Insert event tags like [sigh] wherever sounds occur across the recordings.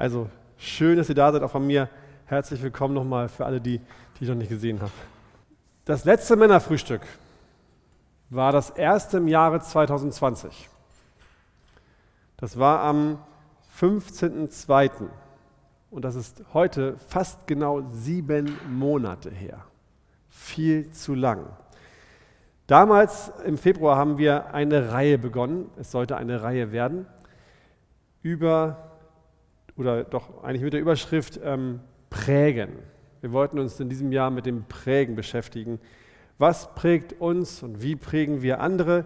Also schön, dass ihr da seid, auch von mir. Herzlich willkommen nochmal für alle, die, die ich noch nicht gesehen habe. Das letzte Männerfrühstück war das erste im Jahre 2020. Das war am 15.02. Und das ist heute fast genau sieben Monate her. Viel zu lang. Damals im Februar haben wir eine Reihe begonnen. Es sollte eine Reihe werden über, oder doch eigentlich mit der Überschrift ähm, Prägen. Wir wollten uns in diesem Jahr mit dem Prägen beschäftigen. Was prägt uns und wie prägen wir andere,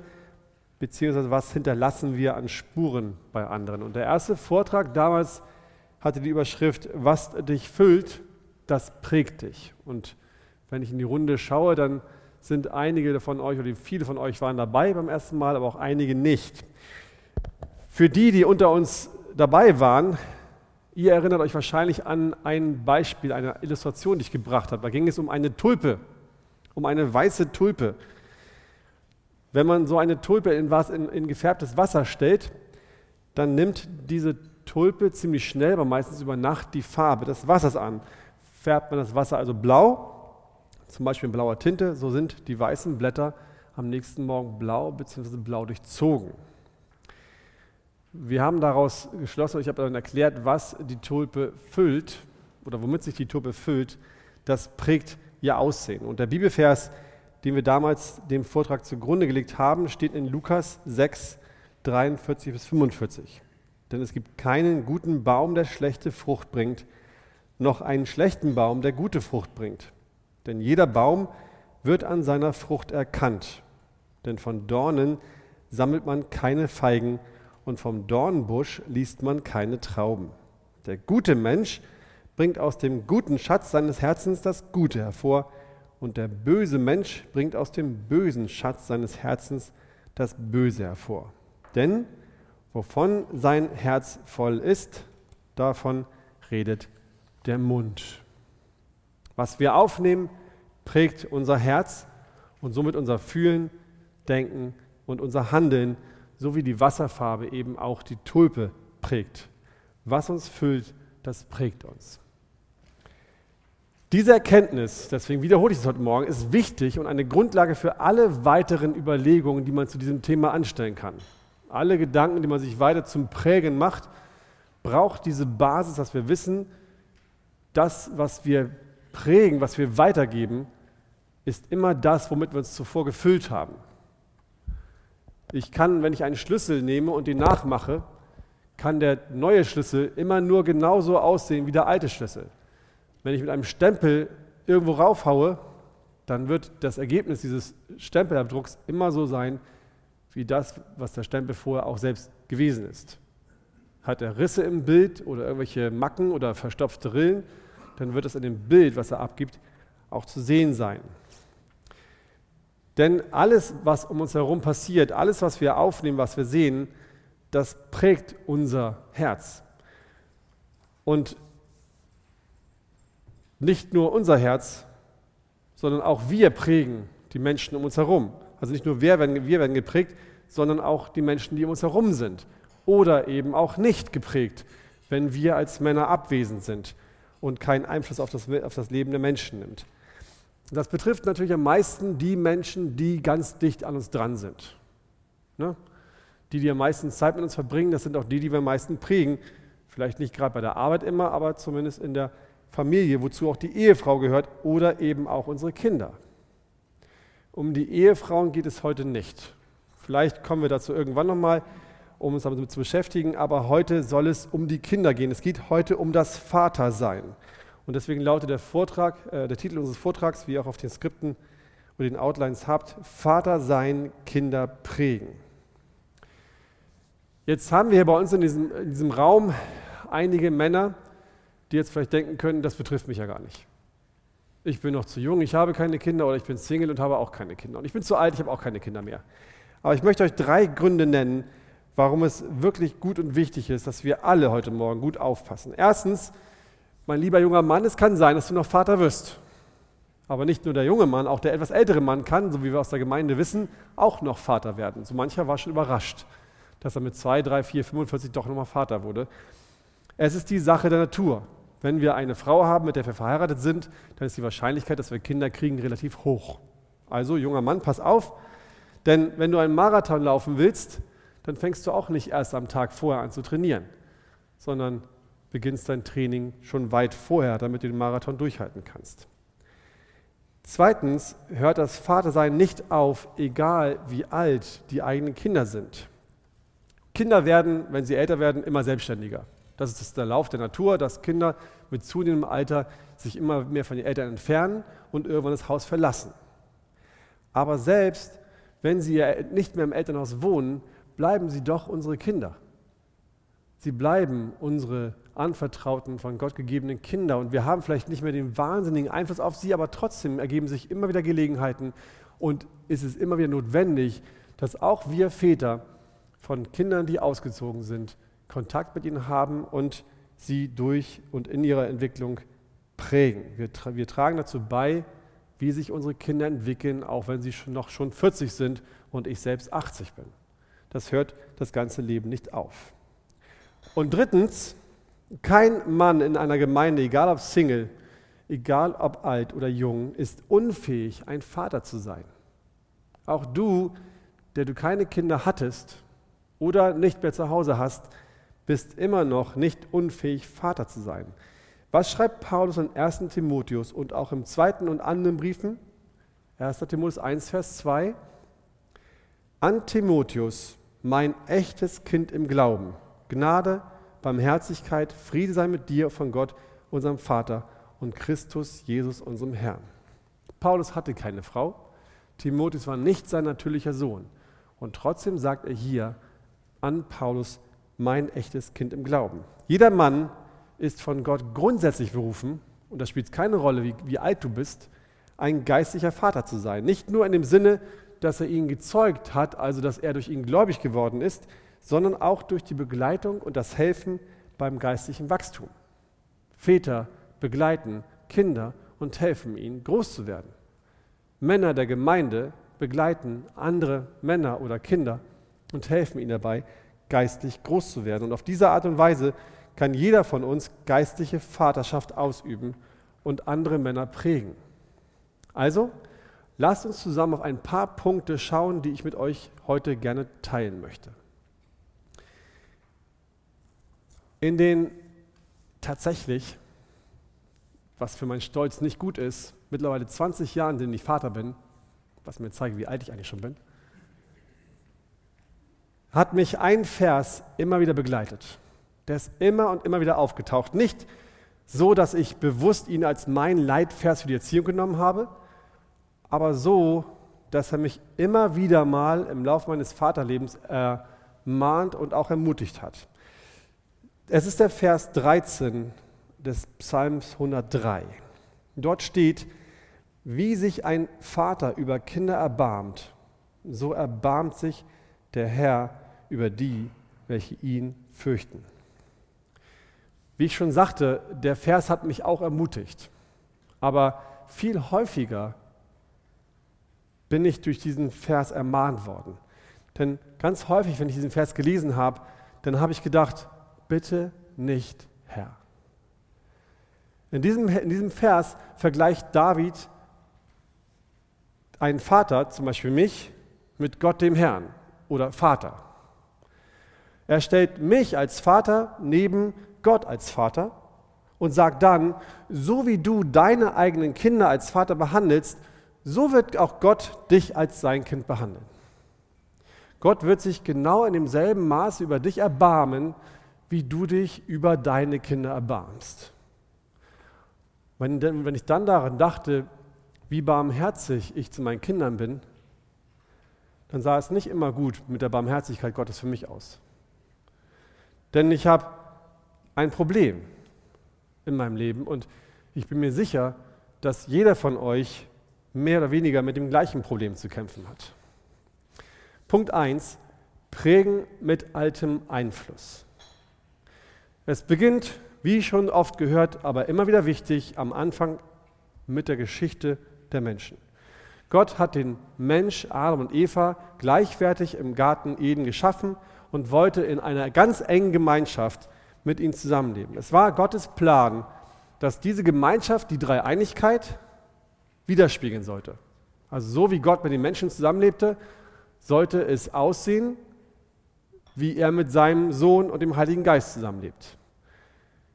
beziehungsweise was hinterlassen wir an Spuren bei anderen? Und der erste Vortrag damals hatte die Überschrift, was dich füllt, das prägt dich. Und wenn ich in die Runde schaue, dann sind einige von euch oder viele von euch waren dabei beim ersten Mal, aber auch einige nicht. Für die, die unter uns dabei waren, ihr erinnert euch wahrscheinlich an ein Beispiel, eine Illustration, die ich gebracht habe. Da ging es um eine Tulpe, um eine weiße Tulpe. Wenn man so eine Tulpe in, in, in gefärbtes Wasser stellt, dann nimmt diese Tulpe ziemlich schnell, aber meistens über Nacht, die Farbe des Wassers an. Färbt man das Wasser also blau, zum Beispiel in blauer Tinte, so sind die weißen Blätter am nächsten Morgen blau bzw. blau durchzogen. Wir haben daraus geschlossen, ich habe dann erklärt, was die Tulpe füllt oder womit sich die Tulpe füllt, das prägt ihr Aussehen. Und der Bibelvers, den wir damals dem Vortrag zugrunde gelegt haben, steht in Lukas 6, 43 bis 45. Denn es gibt keinen guten Baum, der schlechte Frucht bringt, noch einen schlechten Baum, der gute Frucht bringt. Denn jeder Baum wird an seiner Frucht erkannt. Denn von Dornen sammelt man keine Feigen und vom Dornbusch liest man keine Trauben. Der gute Mensch bringt aus dem guten Schatz seines Herzens das Gute hervor und der böse Mensch bringt aus dem bösen Schatz seines Herzens das Böse hervor. Denn wovon sein Herz voll ist, davon redet der Mund. Was wir aufnehmen, prägt unser Herz und somit unser Fühlen, Denken und unser Handeln, so wie die Wasserfarbe eben auch die Tulpe prägt. Was uns füllt, das prägt uns. Diese Erkenntnis, deswegen wiederhole ich es heute Morgen, ist wichtig und eine Grundlage für alle weiteren Überlegungen, die man zu diesem Thema anstellen kann. Alle Gedanken, die man sich weiter zum Prägen macht, braucht diese Basis, dass wir wissen, das, was wir prägen, was wir weitergeben, ist immer das, womit wir uns zuvor gefüllt haben. Ich kann, wenn ich einen Schlüssel nehme und den nachmache, kann der neue Schlüssel immer nur genauso aussehen wie der alte Schlüssel. Wenn ich mit einem Stempel irgendwo raufhaue, dann wird das Ergebnis dieses Stempelabdrucks immer so sein, wie das, was der Stempel vorher auch selbst gewesen ist. Hat er Risse im Bild oder irgendwelche Macken oder verstopfte Rillen, dann wird es in dem Bild, was er abgibt, auch zu sehen sein. Denn alles, was um uns herum passiert, alles, was wir aufnehmen, was wir sehen, das prägt unser Herz. Und nicht nur unser Herz, sondern auch wir prägen die Menschen um uns herum. Also nicht nur wir werden, wir werden geprägt, sondern auch die Menschen, die um uns herum sind. Oder eben auch nicht geprägt, wenn wir als Männer abwesend sind und keinen Einfluss auf das, auf das Leben der Menschen nimmt. Das betrifft natürlich am meisten die Menschen, die ganz dicht an uns dran sind. Ne? Die, die am meisten Zeit mit uns verbringen, das sind auch die, die wir am meisten prägen. Vielleicht nicht gerade bei der Arbeit immer, aber zumindest in der Familie, wozu auch die Ehefrau gehört oder eben auch unsere Kinder. Um die Ehefrauen geht es heute nicht. Vielleicht kommen wir dazu irgendwann nochmal, um uns damit zu beschäftigen, aber heute soll es um die Kinder gehen. Es geht heute um das Vatersein. Und deswegen lautet der Vortrag, äh, der Titel unseres Vortrags, wie ihr auch auf den Skripten oder den Outlines habt, Vater sein, Kinder prägen. Jetzt haben wir hier bei uns in diesem, in diesem Raum einige Männer, die jetzt vielleicht denken können, das betrifft mich ja gar nicht. Ich bin noch zu jung, ich habe keine Kinder oder ich bin Single und habe auch keine Kinder. Und ich bin zu alt, ich habe auch keine Kinder mehr. Aber ich möchte euch drei Gründe nennen, warum es wirklich gut und wichtig ist, dass wir alle heute Morgen gut aufpassen. Erstens, mein lieber junger Mann, es kann sein, dass du noch Vater wirst. Aber nicht nur der junge Mann, auch der etwas ältere Mann kann, so wie wir aus der Gemeinde wissen, auch noch Vater werden. So mancher war schon überrascht, dass er mit 2, 3, 4, 45 doch nochmal Vater wurde. Es ist die Sache der Natur. Wenn wir eine Frau haben, mit der wir verheiratet sind, dann ist die Wahrscheinlichkeit, dass wir Kinder kriegen, relativ hoch. Also, junger Mann, pass auf, denn wenn du einen Marathon laufen willst, dann fängst du auch nicht erst am Tag vorher an zu trainieren, sondern beginnst dein Training schon weit vorher, damit du den Marathon durchhalten kannst. Zweitens hört das Vatersein nicht auf, egal wie alt die eigenen Kinder sind. Kinder werden, wenn sie älter werden, immer selbstständiger. Das ist der Lauf der Natur, dass Kinder mit zunehmendem Alter sich immer mehr von den Eltern entfernen und irgendwann das Haus verlassen. Aber selbst wenn sie nicht mehr im Elternhaus wohnen, bleiben sie doch unsere Kinder. Sie bleiben unsere anvertrauten, von Gott gegebenen Kinder. Und wir haben vielleicht nicht mehr den wahnsinnigen Einfluss auf sie, aber trotzdem ergeben sich immer wieder Gelegenheiten und ist es immer wieder notwendig, dass auch wir Väter von Kindern, die ausgezogen sind, Kontakt mit ihnen haben und sie durch und in ihrer Entwicklung prägen. Wir, tra wir tragen dazu bei, wie sich unsere Kinder entwickeln, auch wenn sie schon noch schon 40 sind und ich selbst 80 bin. Das hört das ganze Leben nicht auf. Und drittens, kein Mann in einer Gemeinde, egal ob Single, egal ob alt oder jung, ist unfähig, ein Vater zu sein. Auch du, der du keine Kinder hattest oder nicht mehr zu Hause hast, bist immer noch nicht unfähig, Vater zu sein. Was schreibt Paulus in 1. Timotheus und auch im zweiten und anderen Briefen? 1. Timotheus 1, Vers 2. An Timotheus, mein echtes Kind im Glauben, Gnade, Barmherzigkeit, Friede sei mit dir von Gott, unserem Vater und Christus Jesus, unserem Herrn. Paulus hatte keine Frau, Timotheus war nicht sein natürlicher Sohn. Und trotzdem sagt er hier an Paulus, mein echtes Kind im Glauben. Jeder Mann ist von Gott grundsätzlich berufen, und das spielt keine Rolle, wie, wie alt du bist, ein geistlicher Vater zu sein. Nicht nur in dem Sinne, dass er ihn gezeugt hat, also dass er durch ihn gläubig geworden ist, sondern auch durch die Begleitung und das Helfen beim geistlichen Wachstum. Väter begleiten Kinder und helfen ihnen, groß zu werden. Männer der Gemeinde begleiten andere Männer oder Kinder und helfen ihnen dabei, geistlich groß zu werden. Und auf diese Art und Weise kann jeder von uns geistliche Vaterschaft ausüben und andere Männer prägen. Also, lasst uns zusammen auf ein paar Punkte schauen, die ich mit euch heute gerne teilen möchte. In den tatsächlich, was für meinen Stolz nicht gut ist, mittlerweile 20 Jahren, in denen ich Vater bin, was mir zeigt, wie alt ich eigentlich schon bin, hat mich ein Vers immer wieder begleitet. Der ist immer und immer wieder aufgetaucht. Nicht so, dass ich bewusst ihn als mein Leitvers für die Erziehung genommen habe, aber so, dass er mich immer wieder mal im Laufe meines Vaterlebens ermahnt und auch ermutigt hat. Es ist der Vers 13 des Psalms 103. Dort steht, wie sich ein Vater über Kinder erbarmt, so erbarmt sich der Herr über die, welche ihn fürchten. Wie ich schon sagte, der Vers hat mich auch ermutigt. Aber viel häufiger bin ich durch diesen Vers ermahnt worden. Denn ganz häufig, wenn ich diesen Vers gelesen habe, dann habe ich gedacht, bitte nicht Herr. In diesem, in diesem Vers vergleicht David einen Vater, zum Beispiel mich, mit Gott dem Herrn oder Vater. Er stellt mich als Vater neben Gott als Vater und sagt dann, so wie du deine eigenen Kinder als Vater behandelst, so wird auch Gott dich als sein Kind behandeln. Gott wird sich genau in demselben Maße über dich erbarmen, wie du dich über deine Kinder erbarmst. Wenn, wenn ich dann daran dachte, wie barmherzig ich zu meinen Kindern bin, dann sah es nicht immer gut mit der Barmherzigkeit Gottes für mich aus. Denn ich habe ein Problem in meinem Leben und ich bin mir sicher, dass jeder von euch mehr oder weniger mit dem gleichen Problem zu kämpfen hat. Punkt 1. Prägen mit altem Einfluss. Es beginnt, wie schon oft gehört, aber immer wieder wichtig, am Anfang mit der Geschichte der Menschen. Gott hat den Mensch, Adam und Eva, gleichwertig im Garten Eden geschaffen und wollte in einer ganz engen Gemeinschaft mit ihnen zusammenleben. Es war Gottes Plan, dass diese Gemeinschaft die Dreieinigkeit widerspiegeln sollte. Also so wie Gott mit den Menschen zusammenlebte, sollte es aussehen, wie er mit seinem Sohn und dem Heiligen Geist zusammenlebt.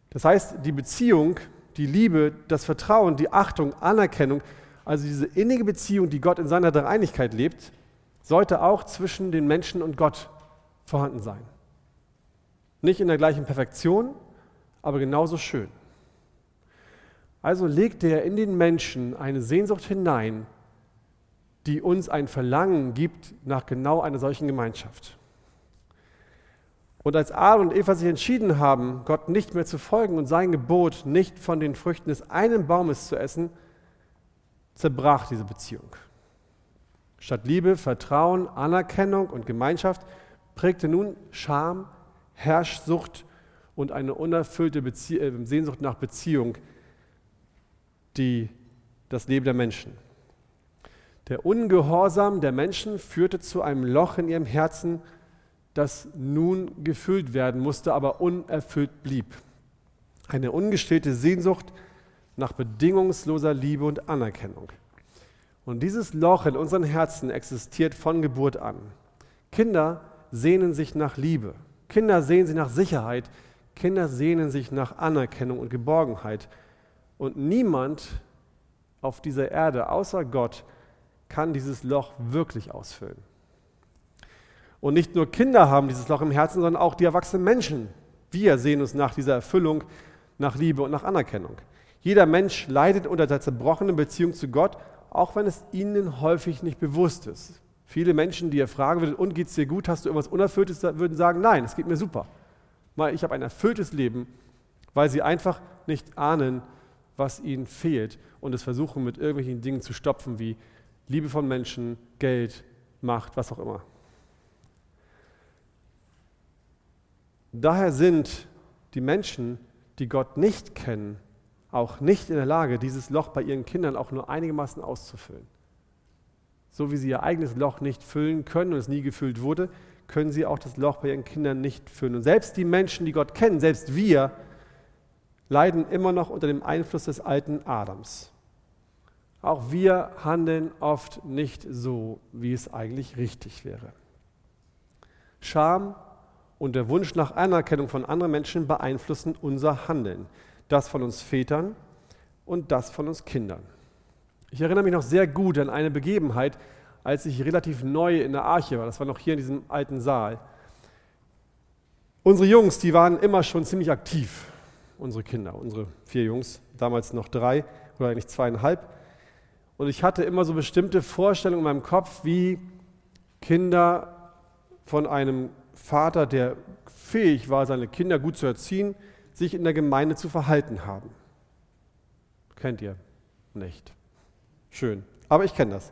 Das heißt, die Beziehung, die Liebe, das Vertrauen, die Achtung, Anerkennung, also diese innige Beziehung, die Gott in seiner Dreieinigkeit lebt, sollte auch zwischen den Menschen und Gott vorhanden sein. Nicht in der gleichen Perfektion, aber genauso schön. Also legte er in den Menschen eine Sehnsucht hinein, die uns ein Verlangen gibt nach genau einer solchen Gemeinschaft. Und als Adam und Eva sich entschieden haben, Gott nicht mehr zu folgen und sein Gebot, nicht von den Früchten des einen Baumes zu essen, zerbrach diese Beziehung. Statt Liebe, Vertrauen, Anerkennung und Gemeinschaft prägte nun Scham, Herrschsucht und eine unerfüllte Bezie äh, Sehnsucht nach Beziehung die, das Leben der Menschen. Der Ungehorsam der Menschen führte zu einem Loch in ihrem Herzen, das nun gefüllt werden musste, aber unerfüllt blieb. Eine ungestillte Sehnsucht nach bedingungsloser Liebe und Anerkennung. Und dieses Loch in unseren Herzen existiert von Geburt an. Kinder sehnen sich nach Liebe. Kinder sehnen sich nach Sicherheit. Kinder sehnen sich nach Anerkennung und Geborgenheit. Und niemand auf dieser Erde außer Gott kann dieses Loch wirklich ausfüllen. Und nicht nur Kinder haben dieses Loch im Herzen, sondern auch die erwachsenen Menschen. Wir sehen uns nach dieser Erfüllung, nach Liebe und nach Anerkennung. Jeder Mensch leidet unter der zerbrochenen Beziehung zu Gott, auch wenn es ihnen häufig nicht bewusst ist. Viele Menschen, die ihr fragen würden, und geht es dir gut, hast du irgendwas Unerfülltes, würden sagen, nein, es geht mir super. Weil ich habe ein erfülltes Leben, weil sie einfach nicht ahnen, was ihnen fehlt und es versuchen mit irgendwelchen Dingen zu stopfen, wie Liebe von Menschen, Geld, Macht, was auch immer. Daher sind die Menschen, die Gott nicht kennen, auch nicht in der Lage, dieses Loch bei ihren Kindern auch nur einigermaßen auszufüllen. So wie sie ihr eigenes Loch nicht füllen können und es nie gefüllt wurde, können sie auch das Loch bei ihren Kindern nicht füllen. Und selbst die Menschen, die Gott kennen, selbst wir, leiden immer noch unter dem Einfluss des alten Adams. Auch wir handeln oft nicht so, wie es eigentlich richtig wäre. Scham und der Wunsch nach Anerkennung von anderen Menschen beeinflussen unser Handeln. Das von uns Vätern und das von uns Kindern. Ich erinnere mich noch sehr gut an eine Begebenheit, als ich relativ neu in der Arche war. Das war noch hier in diesem alten Saal. Unsere Jungs, die waren immer schon ziemlich aktiv. Unsere Kinder, unsere vier Jungs, damals noch drei oder eigentlich zweieinhalb. Und ich hatte immer so bestimmte Vorstellungen in meinem Kopf, wie Kinder von einem Vater, der fähig war, seine Kinder gut zu erziehen, sich in der Gemeinde zu verhalten haben. Kennt ihr nicht? Schön. Aber ich kenne das.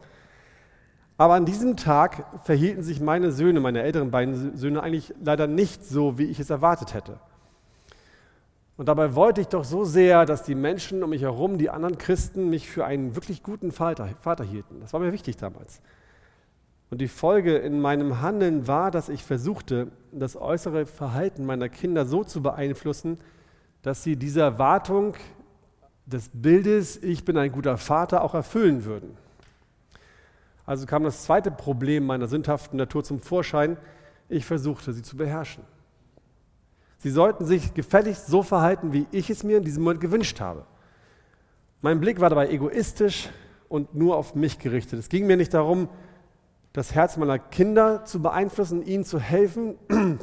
Aber an diesem Tag verhielten sich meine Söhne, meine älteren beiden Söhne, eigentlich leider nicht so, wie ich es erwartet hätte. Und dabei wollte ich doch so sehr, dass die Menschen um mich herum, die anderen Christen, mich für einen wirklich guten Vater, Vater hielten. Das war mir wichtig damals. Und die Folge in meinem Handeln war, dass ich versuchte, das äußere Verhalten meiner Kinder so zu beeinflussen, dass sie diese Erwartung des Bildes, ich bin ein guter Vater, auch erfüllen würden. Also kam das zweite Problem meiner sündhaften Natur zum Vorschein. Ich versuchte, sie zu beherrschen. Sie sollten sich gefälligst so verhalten, wie ich es mir in diesem Moment gewünscht habe. Mein Blick war dabei egoistisch und nur auf mich gerichtet. Es ging mir nicht darum, das Herz meiner Kinder zu beeinflussen, ihnen zu helfen, [clears throat]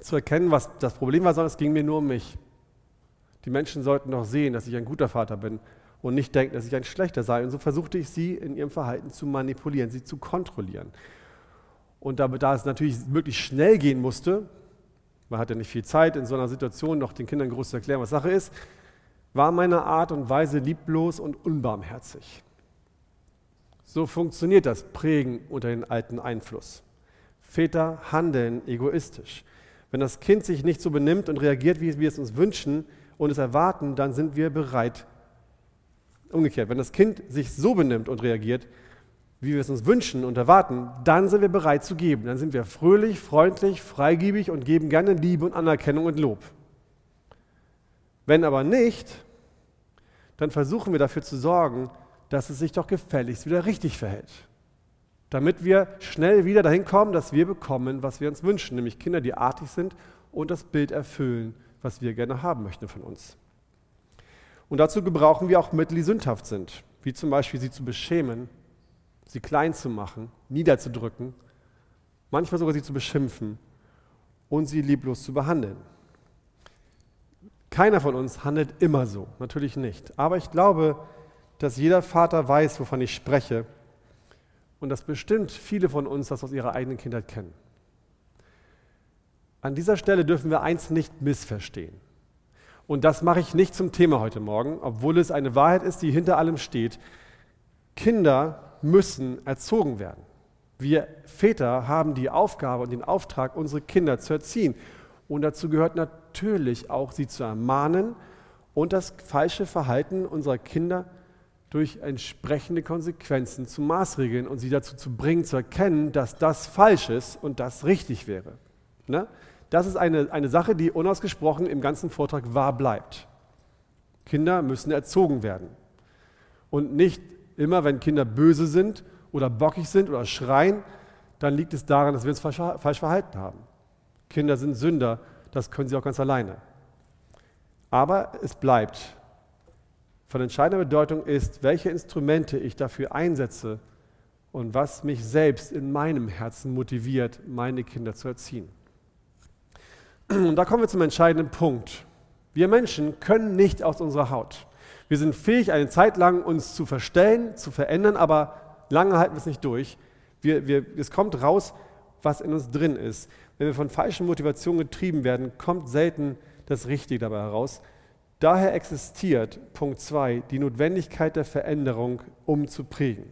zu erkennen, was das Problem war, sondern es ging mir nur um mich. Die Menschen sollten doch sehen, dass ich ein guter Vater bin und nicht denken, dass ich ein schlechter sei. Und so versuchte ich sie in ihrem Verhalten zu manipulieren, sie zu kontrollieren. Und da, da es natürlich wirklich schnell gehen musste, man hatte nicht viel Zeit, in so einer Situation noch den Kindern groß zu erklären, was Sache ist, war meine Art und Weise lieblos und unbarmherzig. So funktioniert das Prägen unter den alten Einfluss. Väter handeln egoistisch. Wenn das Kind sich nicht so benimmt und reagiert, wie wir es uns wünschen und es erwarten, dann sind wir bereit. Umgekehrt, wenn das Kind sich so benimmt und reagiert, wie wir es uns wünschen und erwarten, dann sind wir bereit zu geben. Dann sind wir fröhlich, freundlich, freigebig und geben gerne Liebe und Anerkennung und Lob. Wenn aber nicht, dann versuchen wir dafür zu sorgen, dass es sich doch gefälligst wieder richtig verhält. Damit wir schnell wieder dahin kommen, dass wir bekommen, was wir uns wünschen, nämlich Kinder, die artig sind und das Bild erfüllen, was wir gerne haben möchten von uns. Und dazu gebrauchen wir auch Mittel, die sündhaft sind, wie zum Beispiel sie zu beschämen, sie klein zu machen, niederzudrücken, manchmal sogar sie zu beschimpfen und sie lieblos zu behandeln. Keiner von uns handelt immer so, natürlich nicht. Aber ich glaube, dass jeder Vater weiß, wovon ich spreche und dass bestimmt viele von uns das aus ihrer eigenen Kindheit kennen. An dieser Stelle dürfen wir eins nicht missverstehen. Und das mache ich nicht zum Thema heute Morgen, obwohl es eine Wahrheit ist, die hinter allem steht. Kinder müssen erzogen werden. Wir Väter haben die Aufgabe und den Auftrag, unsere Kinder zu erziehen. Und dazu gehört natürlich auch, sie zu ermahnen und das falsche Verhalten unserer Kinder durch entsprechende Konsequenzen zu maßregeln und sie dazu zu bringen, zu erkennen, dass das falsch ist und das richtig wäre. Ne? Das ist eine, eine Sache, die unausgesprochen im ganzen Vortrag wahr bleibt. Kinder müssen erzogen werden. Und nicht immer, wenn Kinder böse sind oder bockig sind oder schreien, dann liegt es daran, dass wir uns falsch verhalten haben. Kinder sind Sünder, das können sie auch ganz alleine. Aber es bleibt. Von entscheidender Bedeutung ist, welche Instrumente ich dafür einsetze und was mich selbst in meinem Herzen motiviert, meine Kinder zu erziehen. Und da kommen wir zum entscheidenden Punkt. Wir Menschen können nicht aus unserer Haut. Wir sind fähig, eine Zeit lang uns zu verstellen, zu verändern, aber lange halten wir es nicht durch. Wir, wir, es kommt raus, was in uns drin ist. Wenn wir von falschen Motivationen getrieben werden, kommt selten das Richtige dabei heraus. Daher existiert, Punkt 2, die Notwendigkeit der Veränderung, um zu prägen.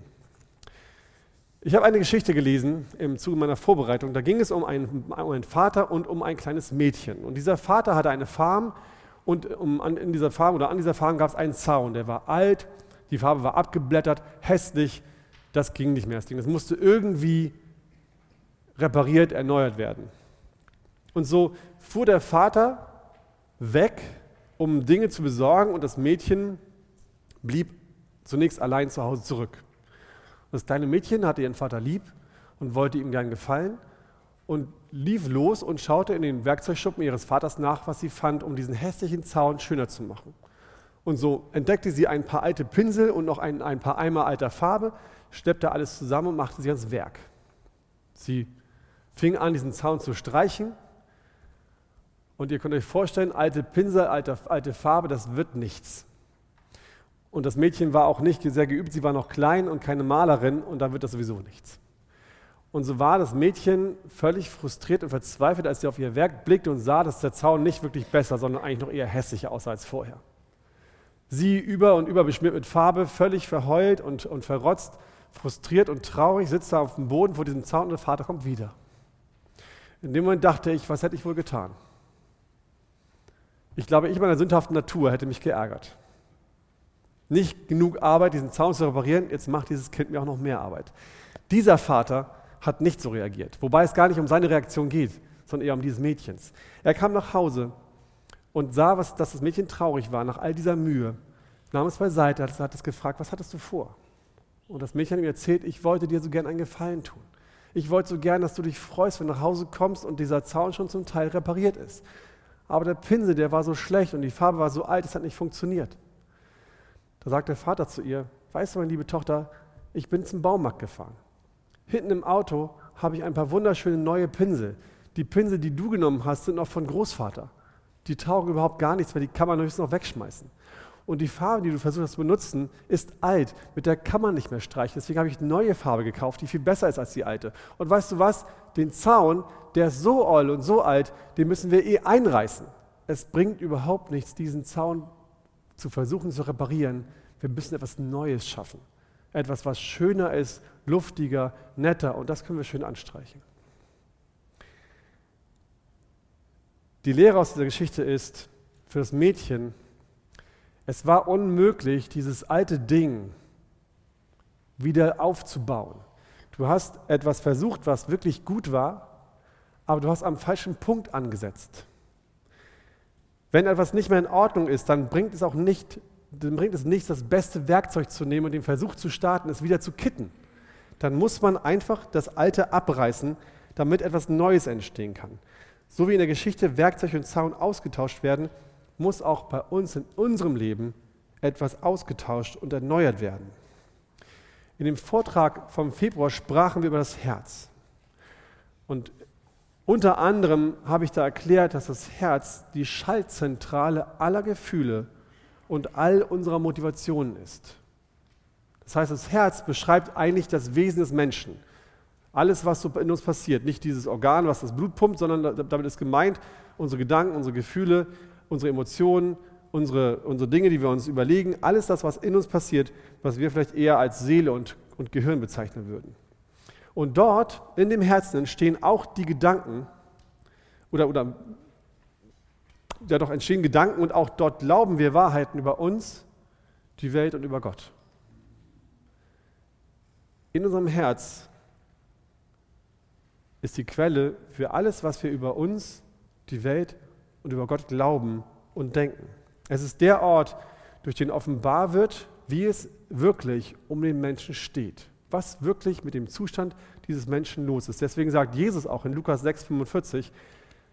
Ich habe eine Geschichte gelesen im Zuge meiner Vorbereitung. Da ging es um einen, um einen Vater und um ein kleines Mädchen. Und dieser Vater hatte eine Farm und um, an, in dieser Farm oder an dieser Farm gab es einen Zaun. Der war alt, die Farbe war abgeblättert, hässlich. Das ging nicht mehr, das Ding. Das musste irgendwie repariert, erneuert werden. Und so fuhr der Vater weg, um Dinge zu besorgen und das Mädchen blieb zunächst allein zu Hause zurück. Das kleine Mädchen hatte ihren Vater lieb und wollte ihm gern gefallen und lief los und schaute in den Werkzeugschuppen ihres Vaters nach, was sie fand, um diesen hässlichen Zaun schöner zu machen. Und so entdeckte sie ein paar alte Pinsel und noch ein, ein paar Eimer alter Farbe, schleppte alles zusammen und machte sie ans Werk. Sie fing an, diesen Zaun zu streichen. Und ihr könnt euch vorstellen, alte Pinsel, alte, alte Farbe, das wird nichts. Und das Mädchen war auch nicht sehr geübt, sie war noch klein und keine Malerin und da wird das sowieso nichts. Und so war das Mädchen völlig frustriert und verzweifelt, als sie auf ihr Werk blickte und sah, dass der Zaun nicht wirklich besser, sondern eigentlich noch eher hässlicher aussah als vorher. Sie über und über beschmiert mit Farbe, völlig verheult und, und verrotzt, frustriert und traurig, sitzt da auf dem Boden vor diesem Zaun und der Vater kommt wieder. In dem Moment dachte ich, was hätte ich wohl getan? Ich glaube, ich meiner sündhaften Natur hätte mich geärgert. Nicht genug Arbeit, diesen Zaun zu reparieren, jetzt macht dieses Kind mir auch noch mehr Arbeit. Dieser Vater hat nicht so reagiert, wobei es gar nicht um seine Reaktion geht, sondern eher um dieses Mädchens. Er kam nach Hause und sah, was, dass das Mädchen traurig war nach all dieser Mühe, nahm es beiseite, hat es gefragt, was hattest du vor? Und das Mädchen hat ihm erzählt, ich wollte dir so gern einen Gefallen tun. Ich wollte so gern, dass du dich freust, wenn du nach Hause kommst und dieser Zaun schon zum Teil repariert ist. Aber der Pinsel, der war so schlecht und die Farbe war so alt, es hat nicht funktioniert. Da sagt der Vater zu ihr, weißt du, meine liebe Tochter, ich bin zum Baumarkt gefahren. Hinten im Auto habe ich ein paar wunderschöne neue Pinsel. Die Pinsel, die du genommen hast, sind noch von Großvater. Die taugen überhaupt gar nichts, weil die kann man höchstens noch wegschmeißen. Und die Farbe, die du versucht hast zu benutzen, ist alt. Mit der kann man nicht mehr streichen. Deswegen habe ich neue Farbe gekauft, die viel besser ist als die alte. Und weißt du was? Den Zaun, der ist so oll und so alt, den müssen wir eh einreißen. Es bringt überhaupt nichts, diesen Zaun zu versuchen zu reparieren. Wir müssen etwas Neues schaffen. Etwas, was schöner ist, luftiger, netter. Und das können wir schön anstreichen. Die Lehre aus dieser Geschichte ist, für das Mädchen es war unmöglich, dieses alte Ding wieder aufzubauen. Du hast etwas versucht, was wirklich gut war, aber du hast am falschen Punkt angesetzt. Wenn etwas nicht mehr in Ordnung ist, dann bringt es auch nicht, dann bringt es nichts, das beste Werkzeug zu nehmen und den Versuch zu starten, es wieder zu kitten. Dann muss man einfach das Alte abreißen, damit etwas Neues entstehen kann. So wie in der Geschichte Werkzeug und Zaun ausgetauscht werden, muss auch bei uns in unserem Leben etwas ausgetauscht und erneuert werden. In dem Vortrag vom Februar sprachen wir über das Herz. Und unter anderem habe ich da erklärt, dass das Herz die Schaltzentrale aller Gefühle und all unserer Motivationen ist. Das heißt, das Herz beschreibt eigentlich das Wesen des Menschen. Alles, was so in uns passiert, nicht dieses Organ, was das Blut pumpt, sondern damit ist gemeint unsere Gedanken, unsere Gefühle, unsere Emotionen, unsere, unsere Dinge, die wir uns überlegen, alles das, was in uns passiert, was wir vielleicht eher als Seele und, und Gehirn bezeichnen würden. Und dort, in dem Herzen, entstehen auch die Gedanken, oder, oder ja doch entstehen Gedanken und auch dort glauben wir Wahrheiten über uns, die Welt und über Gott. In unserem Herz ist die Quelle für alles, was wir über uns, die Welt und über Gott glauben und denken. Es ist der Ort, durch den offenbar wird, wie es wirklich um den Menschen steht. Was wirklich mit dem Zustand dieses Menschen los ist. Deswegen sagt Jesus auch in Lukas 6,45,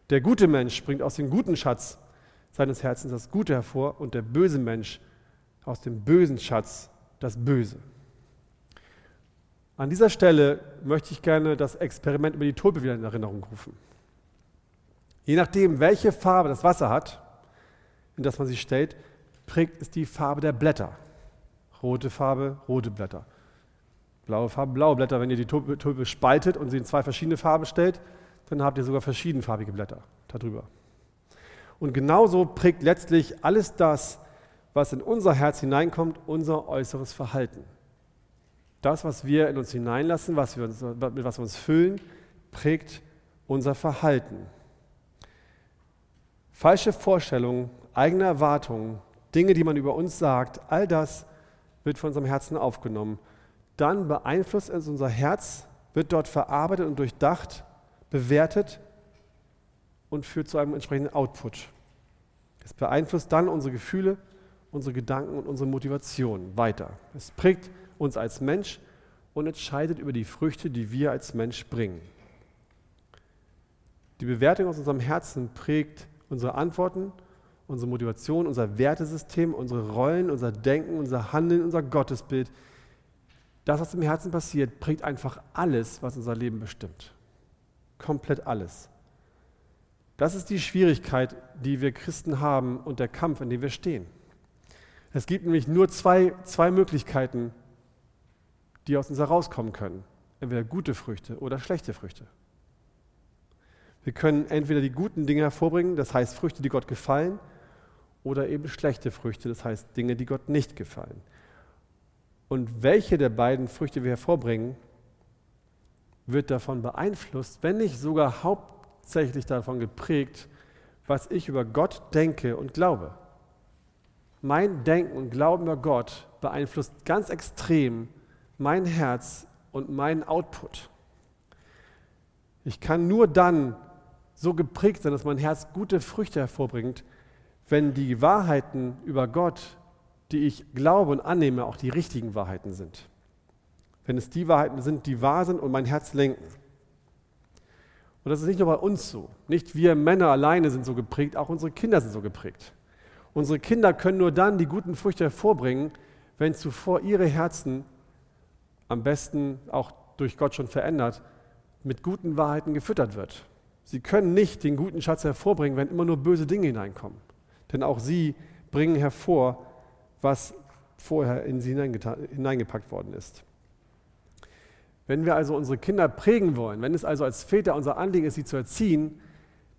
der gute Mensch bringt aus dem guten Schatz seines Herzens das Gute hervor und der böse Mensch aus dem bösen Schatz das Böse. An dieser Stelle möchte ich gerne das Experiment über die Tulpe wieder in Erinnerung rufen. Je nachdem, welche Farbe das Wasser hat, in das man sich stellt, prägt es die Farbe der Blätter. Rote Farbe, rote Blätter. Blaue Farbe, blaue Blätter. Wenn ihr die Tulpe, Tulpe spaltet und sie in zwei verschiedene Farben stellt, dann habt ihr sogar verschiedenfarbige Blätter darüber. Und genauso prägt letztlich alles das, was in unser Herz hineinkommt, unser äußeres Verhalten. Das, was wir in uns hineinlassen, was wir uns, mit was wir uns füllen, prägt unser Verhalten. Falsche Vorstellungen, eigene Erwartungen, Dinge, die man über uns sagt, all das wird von unserem Herzen aufgenommen. Dann beeinflusst es unser Herz, wird dort verarbeitet und durchdacht, bewertet und führt zu einem entsprechenden Output. Es beeinflusst dann unsere Gefühle, unsere Gedanken und unsere Motivation weiter. Es prägt uns als Mensch und entscheidet über die Früchte, die wir als Mensch bringen. Die Bewertung aus unserem Herzen prägt unsere Antworten, unsere Motivation, unser Wertesystem, unsere Rollen, unser Denken, unser Handeln, unser Gottesbild. Das, was im Herzen passiert, prägt einfach alles, was unser Leben bestimmt. Komplett alles. Das ist die Schwierigkeit, die wir Christen haben und der Kampf, in dem wir stehen. Es gibt nämlich nur zwei, zwei Möglichkeiten, die aus uns herauskommen können. Entweder gute Früchte oder schlechte Früchte. Wir können entweder die guten Dinge hervorbringen, das heißt Früchte, die Gott gefallen, oder eben schlechte Früchte, das heißt Dinge, die Gott nicht gefallen. Und welche der beiden Früchte wir hervorbringen, wird davon beeinflusst, wenn nicht sogar hauptsächlich davon geprägt, was ich über Gott denke und glaube. Mein Denken und Glauben über Gott beeinflusst ganz extrem mein Herz und meinen Output. Ich kann nur dann so geprägt sein, dass mein Herz gute Früchte hervorbringt, wenn die Wahrheiten über Gott, die ich glaube und annehme, auch die richtigen Wahrheiten sind. Wenn es die Wahrheiten sind, die wahr sind und mein Herz lenken. Und das ist nicht nur bei uns so. Nicht wir Männer alleine sind so geprägt, auch unsere Kinder sind so geprägt. Unsere Kinder können nur dann die guten Früchte hervorbringen, wenn zuvor ihre Herzen, am besten auch durch Gott schon verändert, mit guten Wahrheiten gefüttert wird. Sie können nicht den guten Schatz hervorbringen, wenn immer nur böse Dinge hineinkommen. Denn auch sie bringen hervor, was vorher in sie hineingepackt worden ist. Wenn wir also unsere Kinder prägen wollen, wenn es also als Väter unser Anliegen ist, sie zu erziehen,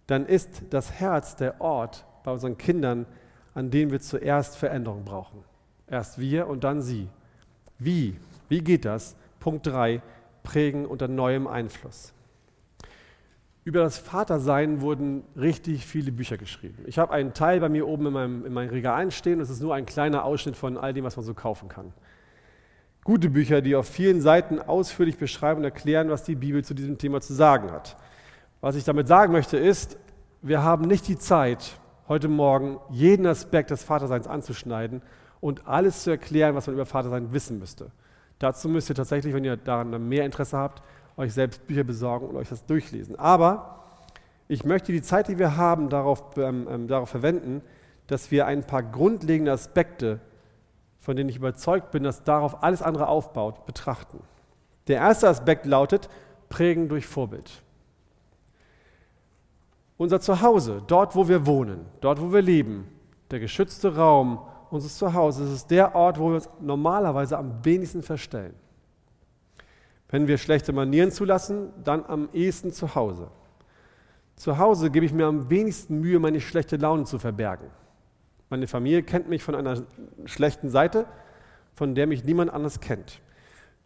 dann ist das Herz der Ort bei unseren Kindern, an dem wir zuerst Veränderung brauchen. Erst wir und dann sie. Wie? Wie geht das? Punkt 3, prägen unter neuem Einfluss. Über das Vatersein wurden richtig viele Bücher geschrieben. Ich habe einen Teil bei mir oben in meinem, in meinem Regal stehen. Das ist nur ein kleiner Ausschnitt von all dem, was man so kaufen kann. Gute Bücher, die auf vielen Seiten ausführlich beschreiben und erklären, was die Bibel zu diesem Thema zu sagen hat. Was ich damit sagen möchte, ist, wir haben nicht die Zeit, heute Morgen jeden Aspekt des Vaterseins anzuschneiden und alles zu erklären, was man über Vatersein wissen müsste. Dazu müsst ihr tatsächlich, wenn ihr daran mehr Interesse habt, euch selbst Bücher besorgen und euch das durchlesen. Aber ich möchte die Zeit, die wir haben, darauf, ähm, ähm, darauf verwenden, dass wir ein paar grundlegende Aspekte, von denen ich überzeugt bin, dass darauf alles andere aufbaut, betrachten. Der erste Aspekt lautet Prägen durch Vorbild. Unser Zuhause, dort wo wir wohnen, dort wo wir leben, der geschützte Raum unseres Zuhauses ist der Ort, wo wir uns normalerweise am wenigsten verstellen. Wenn wir schlechte Manieren zulassen, dann am ehesten zu Hause. Zu Hause gebe ich mir am wenigsten Mühe, meine schlechte Laune zu verbergen. Meine Familie kennt mich von einer schlechten Seite, von der mich niemand anders kennt.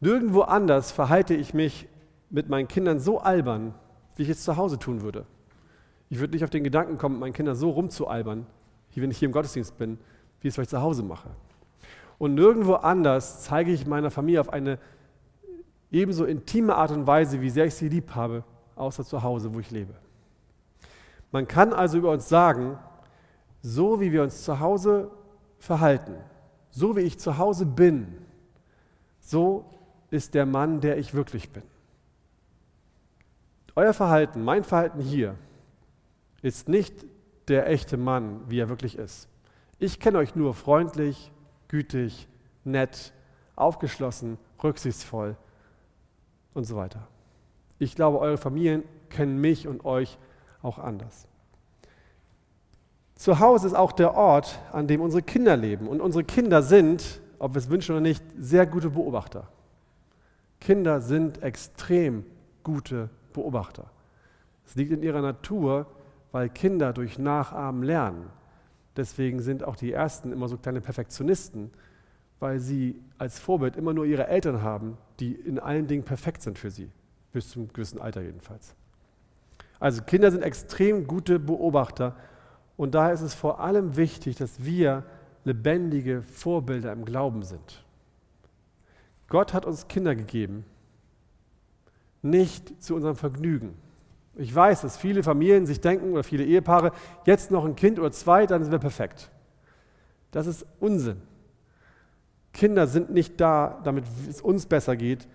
Nirgendwo anders verhalte ich mich mit meinen Kindern so albern, wie ich es zu Hause tun würde. Ich würde nicht auf den Gedanken kommen, mit meinen Kindern so rumzualbern, wie wenn ich hier im Gottesdienst bin, wie ich es vielleicht zu Hause mache. Und nirgendwo anders zeige ich meiner Familie auf eine ebenso intime Art und Weise, wie sehr ich sie lieb habe, außer zu Hause, wo ich lebe. Man kann also über uns sagen, so wie wir uns zu Hause verhalten, so wie ich zu Hause bin, so ist der Mann, der ich wirklich bin. Euer Verhalten, mein Verhalten hier, ist nicht der echte Mann, wie er wirklich ist. Ich kenne euch nur freundlich, gütig, nett, aufgeschlossen, rücksichtsvoll und so weiter. Ich glaube, eure Familien kennen mich und euch auch anders. Zu Hause ist auch der Ort, an dem unsere Kinder leben. Und unsere Kinder sind, ob wir es wünschen oder nicht, sehr gute Beobachter. Kinder sind extrem gute Beobachter. Es liegt in ihrer Natur, weil Kinder durch Nachahmen lernen. Deswegen sind auch die Ersten immer so kleine Perfektionisten, weil sie als Vorbild immer nur ihre Eltern haben, die in allen Dingen perfekt sind für sie, bis zum gewissen Alter jedenfalls. Also Kinder sind extrem gute Beobachter und daher ist es vor allem wichtig, dass wir lebendige Vorbilder im Glauben sind. Gott hat uns Kinder gegeben, nicht zu unserem Vergnügen. Ich weiß, dass viele Familien sich denken oder viele Ehepaare, jetzt noch ein Kind oder zwei, dann sind wir perfekt. Das ist Unsinn. Kinder sind nicht da, damit es uns besser geht.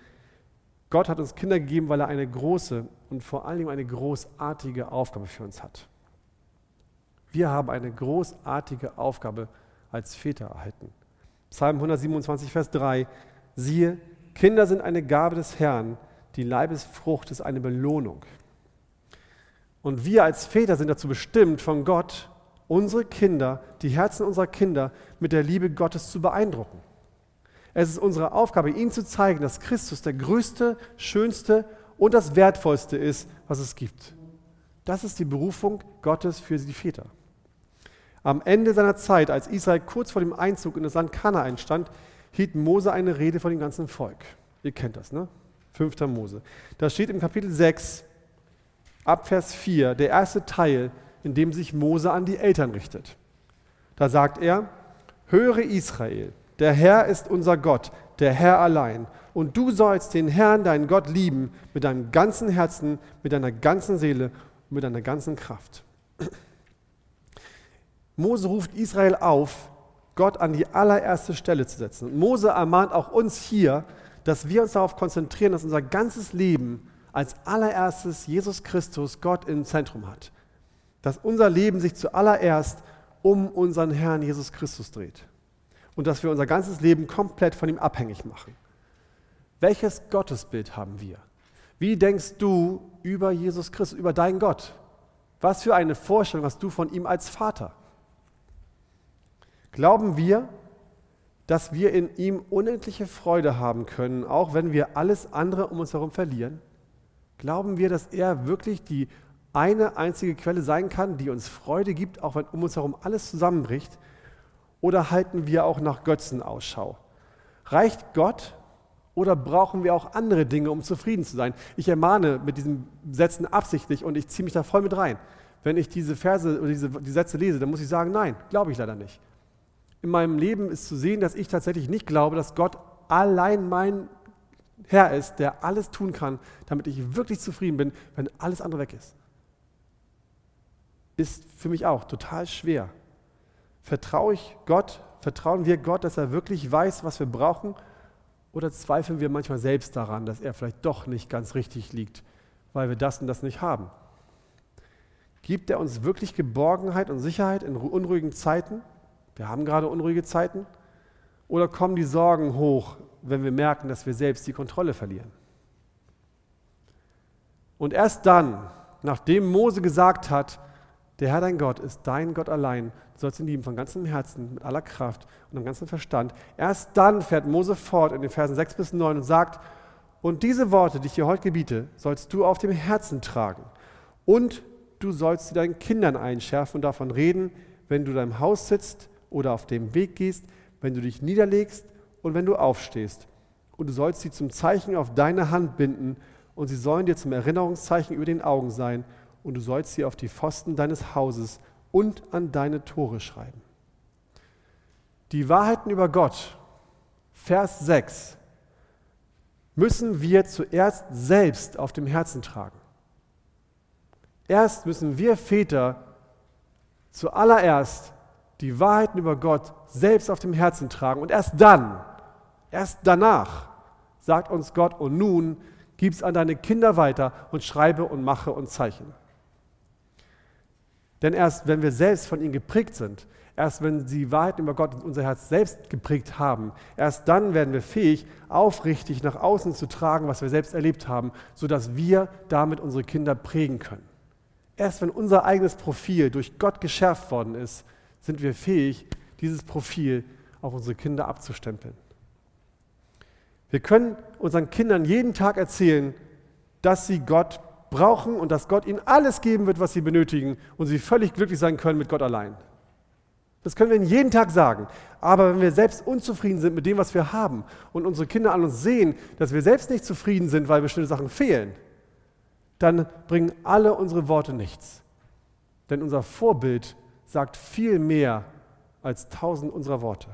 Gott hat uns Kinder gegeben, weil er eine große und vor allen Dingen eine großartige Aufgabe für uns hat. Wir haben eine großartige Aufgabe als Väter erhalten. Psalm 127, Vers 3. Siehe, Kinder sind eine Gabe des Herrn, die Leibesfrucht ist eine Belohnung. Und wir als Väter sind dazu bestimmt, von Gott unsere Kinder, die Herzen unserer Kinder mit der Liebe Gottes zu beeindrucken. Es ist unsere Aufgabe, ihnen zu zeigen, dass Christus der größte, schönste und das wertvollste ist, was es gibt. Das ist die Berufung Gottes für die Väter. Am Ende seiner Zeit, als Israel kurz vor dem Einzug in das Land Kanaan stand, hielt Mose eine Rede vor dem ganzen Volk. Ihr kennt das, ne? 5. Mose. Da steht im Kapitel 6, ab Vers 4, der erste Teil, in dem sich Mose an die Eltern richtet. Da sagt er, höre Israel, der Herr ist unser Gott, der Herr allein. Und du sollst den Herrn, deinen Gott, lieben mit deinem ganzen Herzen, mit deiner ganzen Seele und mit deiner ganzen Kraft. Mose ruft Israel auf, Gott an die allererste Stelle zu setzen. Und Mose ermahnt auch uns hier, dass wir uns darauf konzentrieren, dass unser ganzes Leben als allererstes Jesus Christus Gott im Zentrum hat. Dass unser Leben sich zuallererst um unseren Herrn Jesus Christus dreht. Und dass wir unser ganzes Leben komplett von ihm abhängig machen. Welches Gottesbild haben wir? Wie denkst du über Jesus Christus, über deinen Gott? Was für eine Vorstellung hast du von ihm als Vater? Glauben wir, dass wir in ihm unendliche Freude haben können, auch wenn wir alles andere um uns herum verlieren? Glauben wir, dass er wirklich die eine einzige Quelle sein kann, die uns Freude gibt, auch wenn um uns herum alles zusammenbricht? Oder halten wir auch nach Götzen Ausschau? Reicht Gott oder brauchen wir auch andere Dinge, um zufrieden zu sein? Ich ermahne mit diesen Sätzen absichtlich und ich ziehe mich da voll mit rein. Wenn ich diese Verse oder diese die Sätze lese, dann muss ich sagen, nein, glaube ich leider nicht. In meinem Leben ist zu sehen, dass ich tatsächlich nicht glaube, dass Gott allein mein Herr ist, der alles tun kann, damit ich wirklich zufrieden bin, wenn alles andere weg ist. ist für mich auch total schwer. Vertraue ich Gott, vertrauen wir Gott, dass er wirklich weiß, was wir brauchen? Oder zweifeln wir manchmal selbst daran, dass er vielleicht doch nicht ganz richtig liegt, weil wir das und das nicht haben? Gibt er uns wirklich Geborgenheit und Sicherheit in unruhigen Zeiten? Wir haben gerade unruhige Zeiten. Oder kommen die Sorgen hoch, wenn wir merken, dass wir selbst die Kontrolle verlieren? Und erst dann, nachdem Mose gesagt hat, der Herr dein Gott ist dein Gott allein, du sollst ihn lieben von ganzem Herzen, mit aller Kraft und dem ganzen Verstand, erst dann fährt Mose fort in den Versen 6 bis 9 und sagt, und diese Worte, die ich dir heute gebiete, sollst du auf dem Herzen tragen. Und du sollst sie deinen Kindern einschärfen und davon reden, wenn du in deinem Haus sitzt oder auf dem Weg gehst, wenn du dich niederlegst und wenn du aufstehst. Und du sollst sie zum Zeichen auf deine Hand binden und sie sollen dir zum Erinnerungszeichen über den Augen sein und du sollst sie auf die Pfosten deines Hauses und an deine Tore schreiben. Die Wahrheiten über Gott, Vers 6, müssen wir zuerst selbst auf dem Herzen tragen. Erst müssen wir Väter zuallererst die Wahrheiten über Gott selbst auf dem Herzen tragen und erst dann, erst danach sagt uns Gott und nun gib es an deine Kinder weiter und schreibe und mache und zeichne. Denn erst wenn wir selbst von ihnen geprägt sind, erst wenn die Wahrheiten über Gott unser Herz selbst geprägt haben, erst dann werden wir fähig, aufrichtig nach außen zu tragen, was wir selbst erlebt haben, sodass wir damit unsere Kinder prägen können. Erst wenn unser eigenes Profil durch Gott geschärft worden ist, sind wir fähig, dieses Profil auf unsere Kinder abzustempeln. Wir können unseren Kindern jeden Tag erzählen, dass sie Gott brauchen und dass Gott ihnen alles geben wird, was sie benötigen und sie völlig glücklich sein können mit Gott allein. Das können wir ihnen jeden Tag sagen. Aber wenn wir selbst unzufrieden sind mit dem, was wir haben und unsere Kinder an uns sehen, dass wir selbst nicht zufrieden sind, weil bestimmte Sachen fehlen, dann bringen alle unsere Worte nichts. Denn unser Vorbild sagt viel mehr als tausend unserer Worte.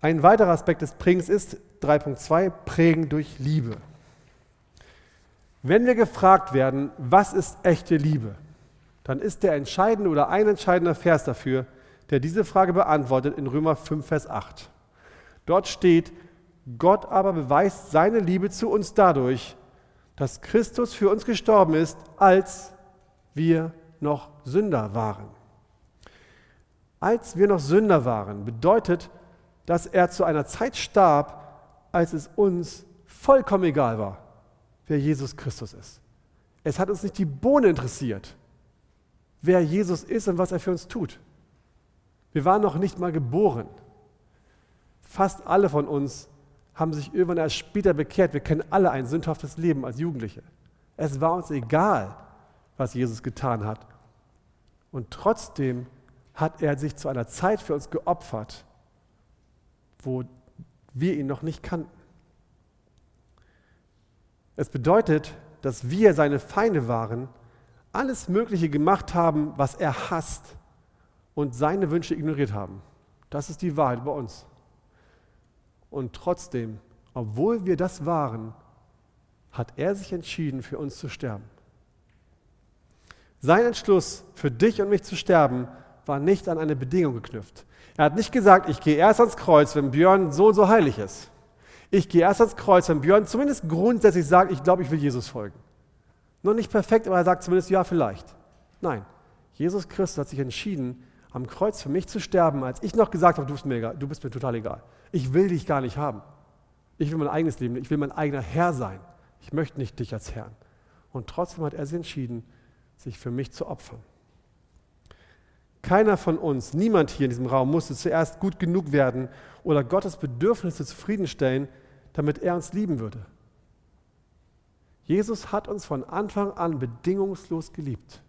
Ein weiterer Aspekt des Prägens ist 3.2 Prägen durch Liebe. Wenn wir gefragt werden, was ist echte Liebe, dann ist der entscheidende oder ein entscheidender Vers dafür, der diese Frage beantwortet in Römer 5, Vers 8. Dort steht, Gott aber beweist seine Liebe zu uns dadurch, dass Christus für uns gestorben ist, als wir noch Sünder waren. Als wir noch Sünder waren, bedeutet, dass er zu einer Zeit starb, als es uns vollkommen egal war, wer Jesus Christus ist. Es hat uns nicht die Bohne interessiert, wer Jesus ist und was er für uns tut. Wir waren noch nicht mal geboren. Fast alle von uns haben sich irgendwann erst später bekehrt. Wir kennen alle ein sündhaftes Leben als Jugendliche. Es war uns egal, was Jesus getan hat. Und trotzdem hat er sich zu einer Zeit für uns geopfert, wo wir ihn noch nicht kannten. Es bedeutet, dass wir seine Feinde waren, alles Mögliche gemacht haben, was er hasst und seine Wünsche ignoriert haben. Das ist die Wahrheit bei uns. Und trotzdem, obwohl wir das waren, hat er sich entschieden, für uns zu sterben. Sein Entschluss, für dich und mich zu sterben, war nicht an eine Bedingung geknüpft. Er hat nicht gesagt, ich gehe erst ans Kreuz, wenn Björn so und so heilig ist. Ich gehe erst ans Kreuz, wenn Björn zumindest grundsätzlich sagt, ich glaube, ich will Jesus folgen. Noch nicht perfekt, aber er sagt zumindest ja, vielleicht. Nein, Jesus Christus hat sich entschieden, am Kreuz für mich zu sterben, als ich noch gesagt habe, du bist mir, egal, du bist mir total egal. Ich will dich gar nicht haben. Ich will mein eigenes Leben, ich will mein eigener Herr sein. Ich möchte nicht dich als Herrn. Und trotzdem hat er sich entschieden, sich für mich zu opfern. Keiner von uns, niemand hier in diesem Raum musste zuerst gut genug werden oder Gottes Bedürfnisse zufriedenstellen, damit er uns lieben würde. Jesus hat uns von Anfang an bedingungslos geliebt.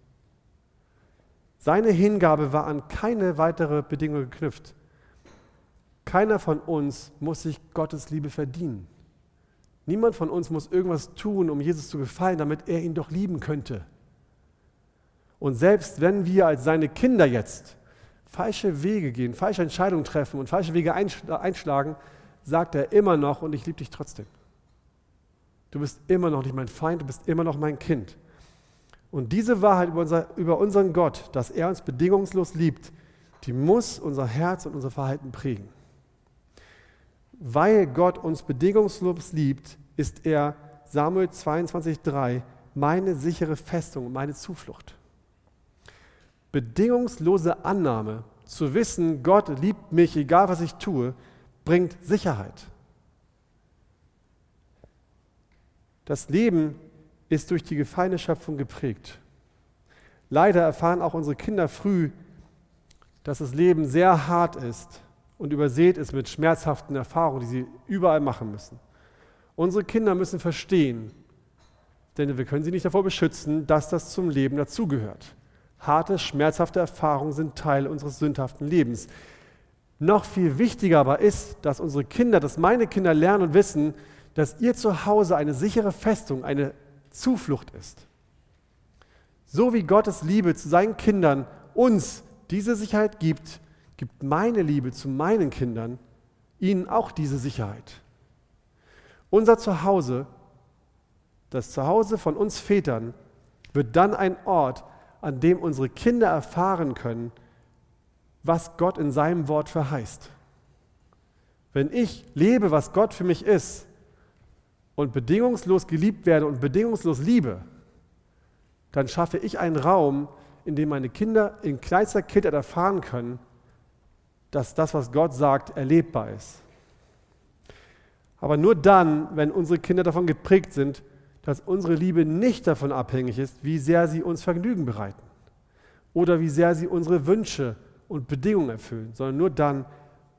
Seine Hingabe war an keine weitere Bedingung geknüpft. Keiner von uns muss sich Gottes Liebe verdienen. Niemand von uns muss irgendwas tun, um Jesus zu gefallen, damit er ihn doch lieben könnte. Und selbst wenn wir als seine Kinder jetzt falsche Wege gehen, falsche Entscheidungen treffen und falsche Wege einschlagen, sagt er immer noch, und ich liebe dich trotzdem. Du bist immer noch nicht mein Feind, du bist immer noch mein Kind. Und diese Wahrheit über, unser, über unseren Gott, dass er uns bedingungslos liebt, die muss unser Herz und unser Verhalten prägen. Weil Gott uns bedingungslos liebt, ist er, Samuel 22,3, meine sichere Festung, meine Zuflucht. Bedingungslose Annahme, zu wissen, Gott liebt mich, egal was ich tue, bringt Sicherheit. Das Leben ist durch die gefallene Schöpfung geprägt. Leider erfahren auch unsere Kinder früh, dass das Leben sehr hart ist und übersät ist mit schmerzhaften Erfahrungen, die sie überall machen müssen. Unsere Kinder müssen verstehen, denn wir können sie nicht davor beschützen, dass das zum Leben dazugehört. Harte, schmerzhafte Erfahrungen sind Teil unseres sündhaften Lebens. Noch viel wichtiger aber ist, dass unsere Kinder, dass meine Kinder lernen und wissen, dass ihr Zuhause eine sichere Festung, eine Zuflucht ist. So wie Gottes Liebe zu seinen Kindern uns diese Sicherheit gibt, gibt meine Liebe zu meinen Kindern ihnen auch diese Sicherheit. Unser Zuhause, das Zuhause von uns Vätern, wird dann ein Ort, an dem unsere Kinder erfahren können, was Gott in seinem Wort verheißt. Wenn ich lebe, was Gott für mich ist und bedingungslos geliebt werde und bedingungslos liebe, dann schaffe ich einen Raum, in dem meine Kinder in kleinster Kindheit erfahren können, dass das, was Gott sagt, erlebbar ist. Aber nur dann, wenn unsere Kinder davon geprägt sind, dass unsere Liebe nicht davon abhängig ist, wie sehr sie uns Vergnügen bereiten oder wie sehr sie unsere Wünsche und Bedingungen erfüllen, sondern nur dann,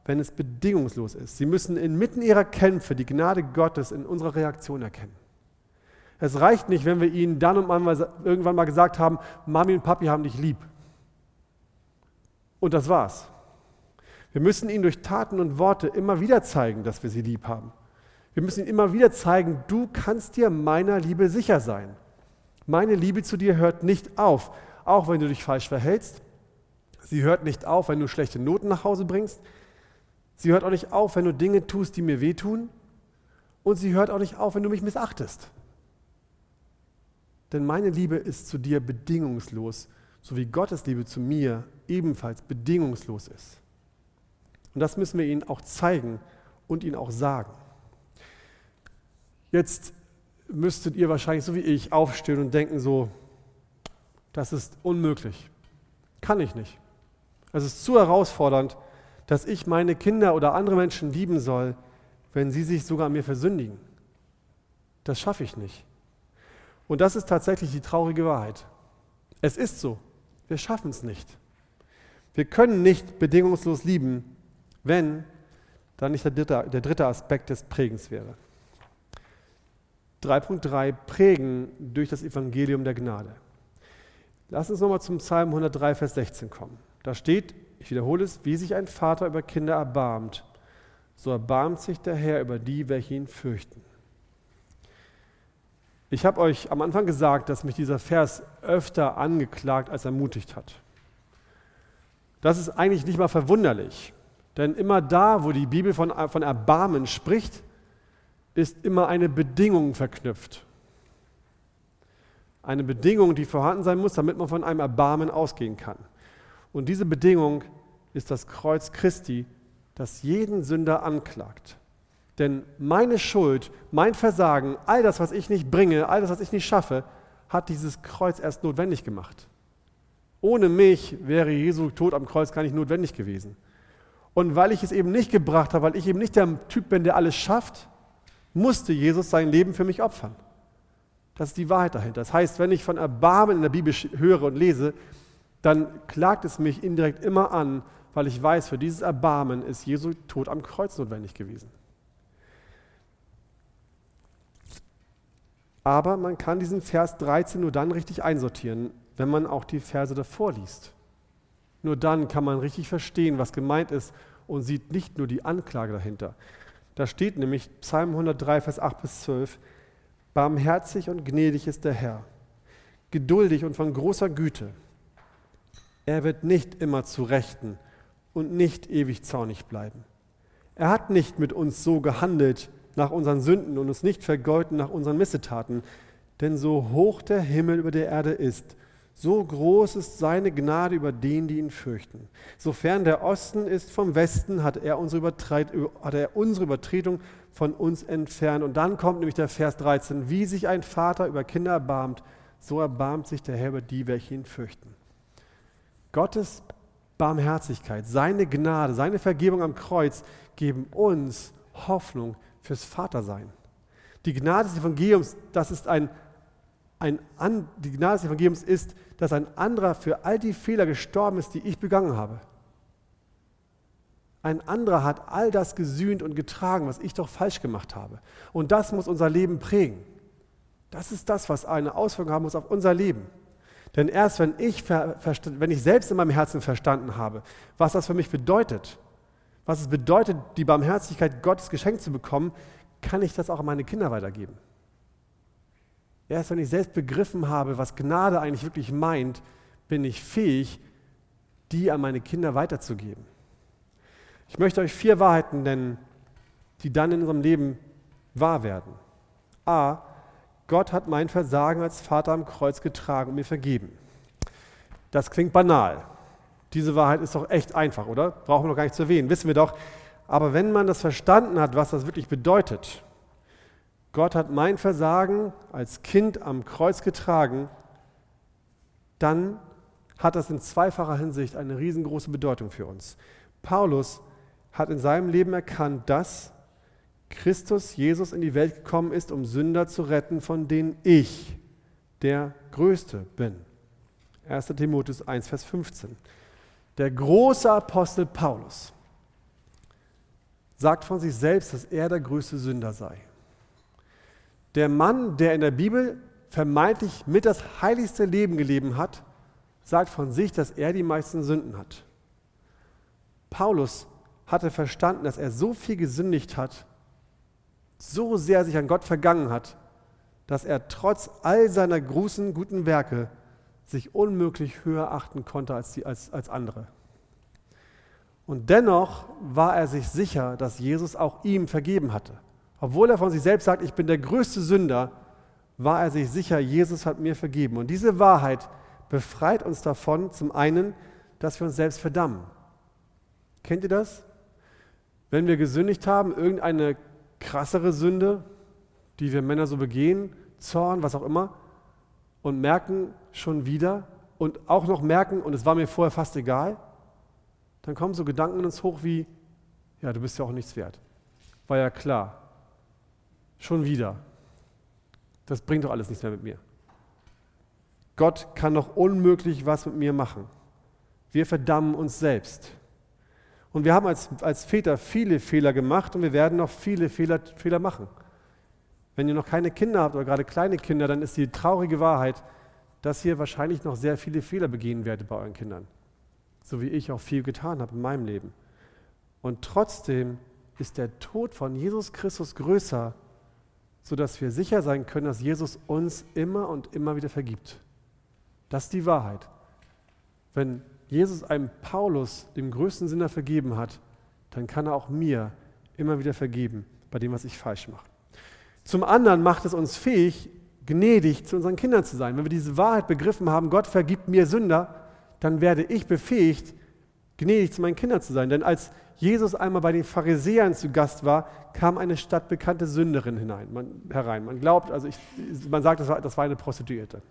wenn es bedingungslos ist. Sie müssen inmitten ihrer Kämpfe die Gnade Gottes in unserer Reaktion erkennen. Es reicht nicht, wenn wir ihnen dann und mal irgendwann mal gesagt haben, Mami und Papi haben dich lieb. Und das war's. Wir müssen ihnen durch Taten und Worte immer wieder zeigen, dass wir sie lieb haben. Wir müssen ihnen immer wieder zeigen, du kannst dir meiner Liebe sicher sein. Meine Liebe zu dir hört nicht auf, auch wenn du dich falsch verhältst. Sie hört nicht auf, wenn du schlechte Noten nach Hause bringst. Sie hört auch nicht auf, wenn du Dinge tust, die mir wehtun. Und sie hört auch nicht auf, wenn du mich missachtest. Denn meine Liebe ist zu dir bedingungslos, so wie Gottes Liebe zu mir ebenfalls bedingungslos ist. Und das müssen wir ihnen auch zeigen und ihnen auch sagen. Jetzt müsstet ihr wahrscheinlich so wie ich aufstehen und denken so, das ist unmöglich. Kann ich nicht. Es ist zu herausfordernd, dass ich meine Kinder oder andere Menschen lieben soll, wenn sie sich sogar an mir versündigen. Das schaffe ich nicht. Und das ist tatsächlich die traurige Wahrheit. Es ist so. Wir schaffen es nicht. Wir können nicht bedingungslos lieben, wenn dann nicht der dritte, der dritte Aspekt des Prägens wäre. 3.3 Prägen durch das Evangelium der Gnade. Lass uns nochmal zum Psalm 103, Vers 16 kommen. Da steht, ich wiederhole es, wie sich ein Vater über Kinder erbarmt, so erbarmt sich der Herr über die, welche ihn fürchten. Ich habe euch am Anfang gesagt, dass mich dieser Vers öfter angeklagt als ermutigt hat. Das ist eigentlich nicht mal verwunderlich, denn immer da, wo die Bibel von, von Erbarmen spricht, ist immer eine Bedingung verknüpft. Eine Bedingung, die vorhanden sein muss, damit man von einem Erbarmen ausgehen kann. Und diese Bedingung ist das Kreuz Christi, das jeden Sünder anklagt. Denn meine Schuld, mein Versagen, all das, was ich nicht bringe, all das, was ich nicht schaffe, hat dieses Kreuz erst notwendig gemacht. Ohne mich wäre Jesu Tod am Kreuz gar nicht notwendig gewesen. Und weil ich es eben nicht gebracht habe, weil ich eben nicht der Typ bin, der alles schafft, musste Jesus sein Leben für mich opfern. Das ist die Wahrheit dahinter. Das heißt, wenn ich von Erbarmen in der Bibel höre und lese, dann klagt es mich indirekt immer an, weil ich weiß, für dieses Erbarmen ist Jesu Tod am Kreuz notwendig gewesen. Aber man kann diesen Vers 13 nur dann richtig einsortieren, wenn man auch die Verse davor liest. Nur dann kann man richtig verstehen, was gemeint ist und sieht nicht nur die Anklage dahinter. Da steht nämlich Psalm 103, Vers 8 bis 12, Barmherzig und gnädig ist der Herr, geduldig und von großer Güte. Er wird nicht immer zu Rechten und nicht ewig zornig bleiben. Er hat nicht mit uns so gehandelt nach unseren Sünden und uns nicht vergolten nach unseren Missetaten. Denn so hoch der Himmel über der Erde ist, so groß ist seine Gnade über den, die ihn fürchten. Sofern der Osten ist vom Westen, hat er unsere, er Übertretung von uns entfernt. Und dann kommt nämlich der Vers 13, wie sich ein Vater über Kinder erbarmt, so erbarmt sich der Herr über die, welche ihn fürchten. Gottes Barmherzigkeit, seine Gnade, seine Vergebung am Kreuz geben uns Hoffnung fürs Vatersein. Die Gnade des Evangeliums, das ist ein, ein die Gnade des Evangeliums ist, dass ein anderer für all die Fehler gestorben ist, die ich begangen habe. Ein anderer hat all das gesühnt und getragen, was ich doch falsch gemacht habe. Und das muss unser Leben prägen. Das ist das, was eine Auswirkung haben muss auf unser Leben. Denn erst wenn ich, wenn ich selbst in meinem Herzen verstanden habe, was das für mich bedeutet, was es bedeutet, die Barmherzigkeit Gottes geschenkt zu bekommen, kann ich das auch an meine Kinder weitergeben. Erst wenn ich selbst begriffen habe, was Gnade eigentlich wirklich meint, bin ich fähig, die an meine Kinder weiterzugeben. Ich möchte euch vier Wahrheiten nennen, die dann in unserem Leben wahr werden. A. Gott hat mein Versagen als Vater am Kreuz getragen und mir vergeben. Das klingt banal. Diese Wahrheit ist doch echt einfach, oder? Brauchen wir noch gar nicht zu erwähnen, wissen wir doch. Aber wenn man das verstanden hat, was das wirklich bedeutet, Gott hat mein Versagen als Kind am Kreuz getragen, dann hat das in zweifacher Hinsicht eine riesengroße Bedeutung für uns. Paulus hat in seinem Leben erkannt, dass Christus Jesus in die Welt gekommen ist, um Sünder zu retten, von denen ich der Größte bin. 1. Timotheus 1, Vers 15. Der große Apostel Paulus sagt von sich selbst, dass er der größte Sünder sei. Der Mann, der in der Bibel vermeintlich mit das heiligste Leben gelebt hat, sagt von sich, dass er die meisten Sünden hat. Paulus hatte verstanden, dass er so viel gesündigt hat, so sehr sich an Gott vergangen hat, dass er trotz all seiner großen guten Werke sich unmöglich höher achten konnte als, die, als, als andere. Und dennoch war er sich sicher, dass Jesus auch ihm vergeben hatte. Obwohl er von sich selbst sagt, ich bin der größte Sünder, war er sich sicher, Jesus hat mir vergeben. Und diese Wahrheit befreit uns davon, zum einen, dass wir uns selbst verdammen. Kennt ihr das? Wenn wir gesündigt haben, irgendeine krassere Sünde, die wir Männer so begehen, Zorn, was auch immer, und merken schon wieder und auch noch merken, und es war mir vorher fast egal, dann kommen so Gedanken in uns hoch wie, ja, du bist ja auch nichts wert. War ja klar. Schon wieder. Das bringt doch alles nichts mehr mit mir. Gott kann doch unmöglich was mit mir machen. Wir verdammen uns selbst. Und wir haben als, als Väter viele Fehler gemacht und wir werden noch viele Fehler, Fehler machen. Wenn ihr noch keine Kinder habt oder gerade kleine Kinder, dann ist die traurige Wahrheit, dass ihr wahrscheinlich noch sehr viele Fehler begehen werdet bei euren Kindern. So wie ich auch viel getan habe in meinem Leben. Und trotzdem ist der Tod von Jesus Christus größer, sodass wir sicher sein können, dass Jesus uns immer und immer wieder vergibt. Das ist die Wahrheit. Wenn Jesus einem Paulus, dem größten Sinner, vergeben hat, dann kann er auch mir immer wieder vergeben bei dem, was ich falsch mache. Zum anderen macht es uns fähig, gnädig zu unseren Kindern zu sein. Wenn wir diese Wahrheit begriffen haben, Gott vergibt mir Sünder, dann werde ich befähigt, gnädig zu meinen Kindern zu sein. Denn als Jesus einmal bei den Pharisäern zu Gast war, kam eine stadtbekannte Sünderin hinein, man, herein. Man glaubt, also ich, man sagt, das war, das war eine Prostituierte.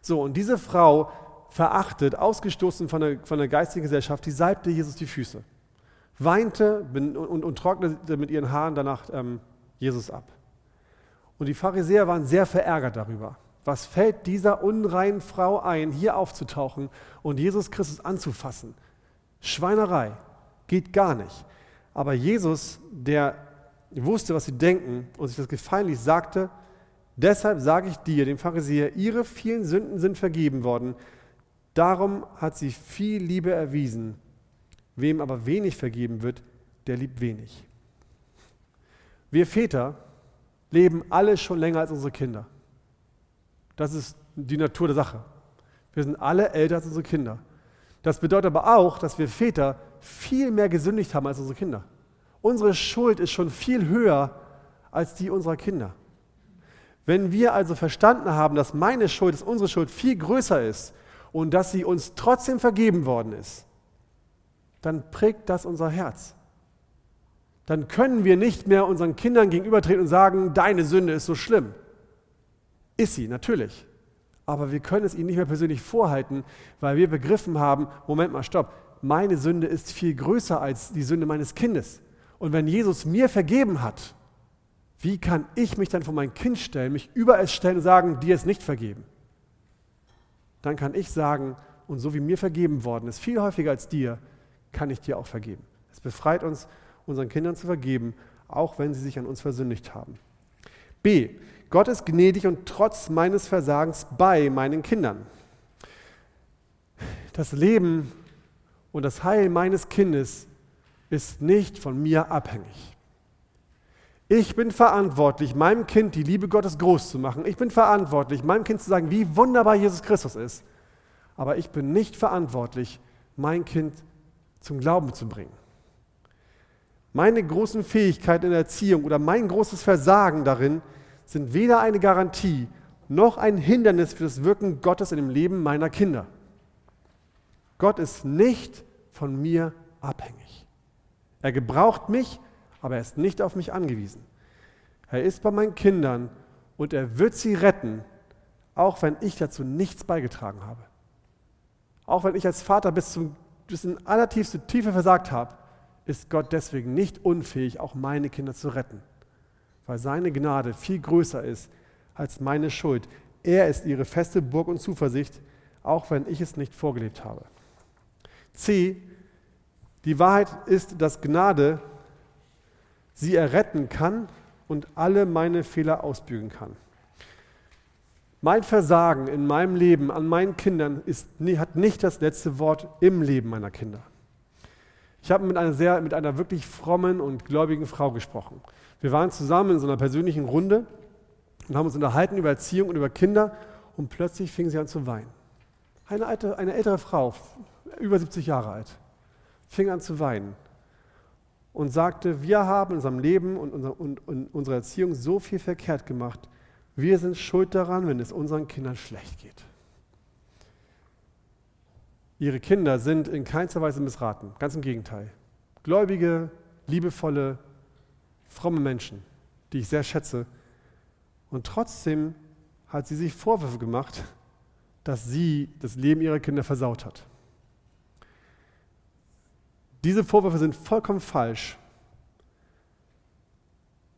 So, und diese Frau verachtet, ausgestoßen von der, von der geistigen Gesellschaft, die salbte Jesus die Füße, weinte und, und, und trocknete mit ihren Haaren danach ähm, Jesus ab. Und die Pharisäer waren sehr verärgert darüber. Was fällt dieser unreinen Frau ein, hier aufzutauchen und Jesus Christus anzufassen? Schweinerei, geht gar nicht. Aber Jesus, der wusste, was sie denken und sich das gefallen sagte, deshalb sage ich dir, dem Pharisäer, ihre vielen Sünden sind vergeben worden, Darum hat sie viel Liebe erwiesen. Wem aber wenig vergeben wird, der liebt wenig. Wir Väter leben alle schon länger als unsere Kinder. Das ist die Natur der Sache. Wir sind alle älter als unsere Kinder. Das bedeutet aber auch, dass wir Väter viel mehr gesündigt haben als unsere Kinder. Unsere Schuld ist schon viel höher als die unserer Kinder. Wenn wir also verstanden haben, dass meine Schuld, dass unsere Schuld viel größer ist und dass sie uns trotzdem vergeben worden ist, dann prägt das unser Herz. Dann können wir nicht mehr unseren Kindern gegenübertreten und sagen, deine Sünde ist so schlimm. Ist sie, natürlich. Aber wir können es ihnen nicht mehr persönlich vorhalten, weil wir begriffen haben, Moment mal, stopp, meine Sünde ist viel größer als die Sünde meines Kindes. Und wenn Jesus mir vergeben hat, wie kann ich mich dann vor mein Kind stellen, mich über es stellen und sagen, dir ist nicht vergeben? Dann kann ich sagen, und so wie mir vergeben worden ist, viel häufiger als dir, kann ich dir auch vergeben. Es befreit uns, unseren Kindern zu vergeben, auch wenn sie sich an uns versündigt haben. B. Gott ist gnädig und trotz meines Versagens bei meinen Kindern. Das Leben und das Heil meines Kindes ist nicht von mir abhängig. Ich bin verantwortlich, meinem Kind die Liebe Gottes groß zu machen. Ich bin verantwortlich, meinem Kind zu sagen, wie wunderbar Jesus Christus ist. Aber ich bin nicht verantwortlich, mein Kind zum Glauben zu bringen. Meine großen Fähigkeiten in der Erziehung oder mein großes Versagen darin sind weder eine Garantie noch ein Hindernis für das Wirken Gottes in dem Leben meiner Kinder. Gott ist nicht von mir abhängig. Er gebraucht mich, aber er ist nicht auf mich angewiesen. Er ist bei meinen Kindern und er wird sie retten, auch wenn ich dazu nichts beigetragen habe. Auch wenn ich als Vater bis, zum, bis in allertiefste Tiefe versagt habe, ist Gott deswegen nicht unfähig, auch meine Kinder zu retten, weil seine Gnade viel größer ist als meine Schuld. Er ist ihre feste Burg und Zuversicht, auch wenn ich es nicht vorgelebt habe. C. Die Wahrheit ist, dass Gnade sie erretten kann und alle meine Fehler ausbügeln kann. Mein Versagen in meinem Leben an meinen Kindern ist, hat nicht das letzte Wort im Leben meiner Kinder. Ich habe mit einer, sehr, mit einer wirklich frommen und gläubigen Frau gesprochen. Wir waren zusammen in so einer persönlichen Runde und haben uns unterhalten über Erziehung und über Kinder und plötzlich fing sie an zu weinen. Eine, alte, eine ältere Frau, über 70 Jahre alt, fing an zu weinen und sagte, wir haben in unserem Leben und, und unserer Erziehung so viel verkehrt gemacht. Wir sind schuld daran, wenn es unseren Kindern schlecht geht. Ihre Kinder sind in keinster Weise missraten, ganz im Gegenteil. Gläubige, liebevolle, fromme Menschen, die ich sehr schätze. Und trotzdem hat sie sich Vorwürfe gemacht, dass sie das Leben ihrer Kinder versaut hat. Diese Vorwürfe sind vollkommen falsch,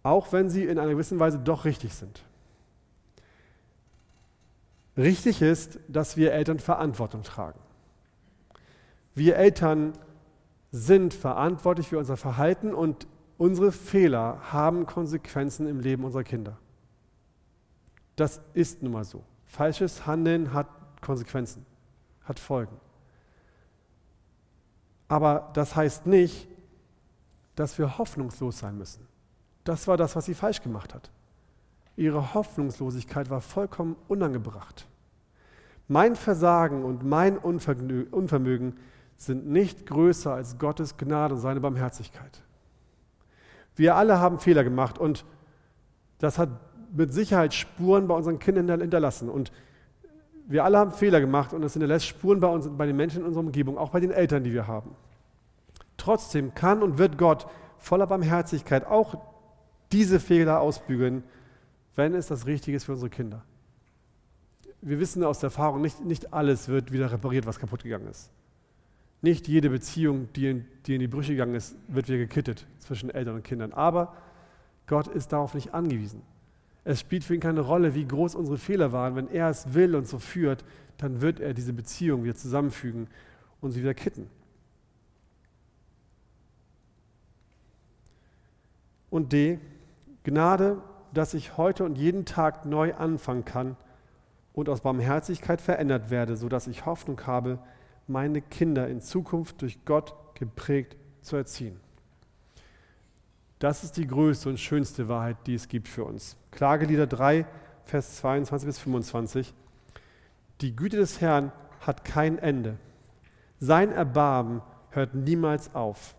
auch wenn sie in einer gewissen Weise doch richtig sind. Richtig ist, dass wir Eltern Verantwortung tragen. Wir Eltern sind verantwortlich für unser Verhalten und unsere Fehler haben Konsequenzen im Leben unserer Kinder. Das ist nun mal so. Falsches Handeln hat Konsequenzen, hat Folgen. Aber das heißt nicht, dass wir hoffnungslos sein müssen. Das war das, was sie falsch gemacht hat. Ihre Hoffnungslosigkeit war vollkommen unangebracht. Mein Versagen und mein Unvermögen sind nicht größer als Gottes Gnade und seine Barmherzigkeit. Wir alle haben Fehler gemacht und das hat mit Sicherheit Spuren bei unseren Kindern hinterlassen. Und wir alle haben Fehler gemacht und es hinterlässt Spuren bei, uns, bei den Menschen in unserer Umgebung, auch bei den Eltern, die wir haben. Trotzdem kann und wird Gott voller Barmherzigkeit auch diese Fehler ausbügeln, wenn es das Richtige ist für unsere Kinder. Wir wissen aus der Erfahrung, nicht, nicht alles wird wieder repariert, was kaputt gegangen ist. Nicht jede Beziehung, die in, die in die Brüche gegangen ist, wird wieder gekittet zwischen Eltern und Kindern. Aber Gott ist darauf nicht angewiesen. Es spielt für ihn keine Rolle, wie groß unsere Fehler waren. Wenn er es will und so führt, dann wird er diese Beziehung wieder zusammenfügen und sie wieder kitten. Und D, Gnade, dass ich heute und jeden Tag neu anfangen kann und aus Barmherzigkeit verändert werde, sodass ich Hoffnung habe, meine Kinder in Zukunft durch Gott geprägt zu erziehen. Das ist die größte und schönste Wahrheit, die es gibt für uns. Klagelieder 3, Vers 22 bis 25. Die Güte des Herrn hat kein Ende. Sein Erbarmen hört niemals auf.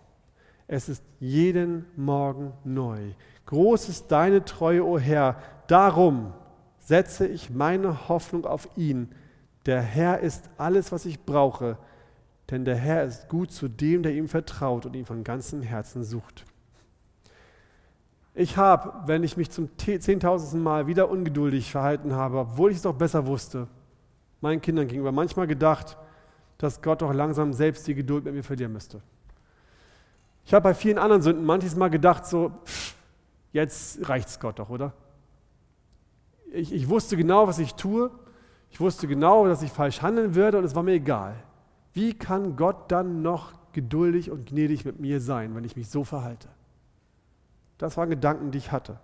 Es ist jeden Morgen neu. Groß ist deine Treue, o oh Herr. Darum setze ich meine Hoffnung auf ihn. Der Herr ist alles, was ich brauche, denn der Herr ist gut zu dem, der ihm vertraut und ihn von ganzem Herzen sucht. Ich habe, wenn ich mich zum zehntausendsten Mal wieder ungeduldig verhalten habe, obwohl ich es doch besser wusste, meinen Kindern gegenüber manchmal gedacht, dass Gott doch langsam selbst die Geduld mit mir verlieren müsste. Ich habe bei vielen anderen Sünden manches Mal gedacht, so, pff, jetzt reicht's Gott doch, oder? Ich, ich wusste genau, was ich tue. Ich wusste genau, dass ich falsch handeln würde und es war mir egal. Wie kann Gott dann noch geduldig und gnädig mit mir sein, wenn ich mich so verhalte? Das waren Gedanken, die ich hatte.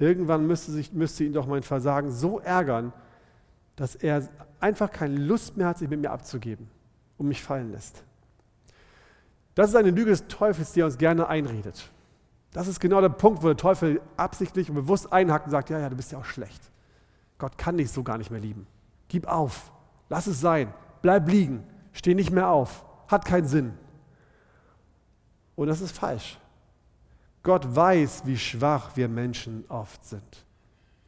Irgendwann müsste, sich, müsste ihn doch mein Versagen so ärgern, dass er einfach keine Lust mehr hat, sich mit mir abzugeben und mich fallen lässt. Das ist eine Lüge des Teufels, die er uns gerne einredet. Das ist genau der Punkt, wo der Teufel absichtlich und bewusst einhackt und sagt, ja, ja, du bist ja auch schlecht. Gott kann dich so gar nicht mehr lieben. Gib auf, lass es sein, bleib liegen, steh nicht mehr auf, hat keinen Sinn. Und das ist falsch. Gott weiß, wie schwach wir Menschen oft sind.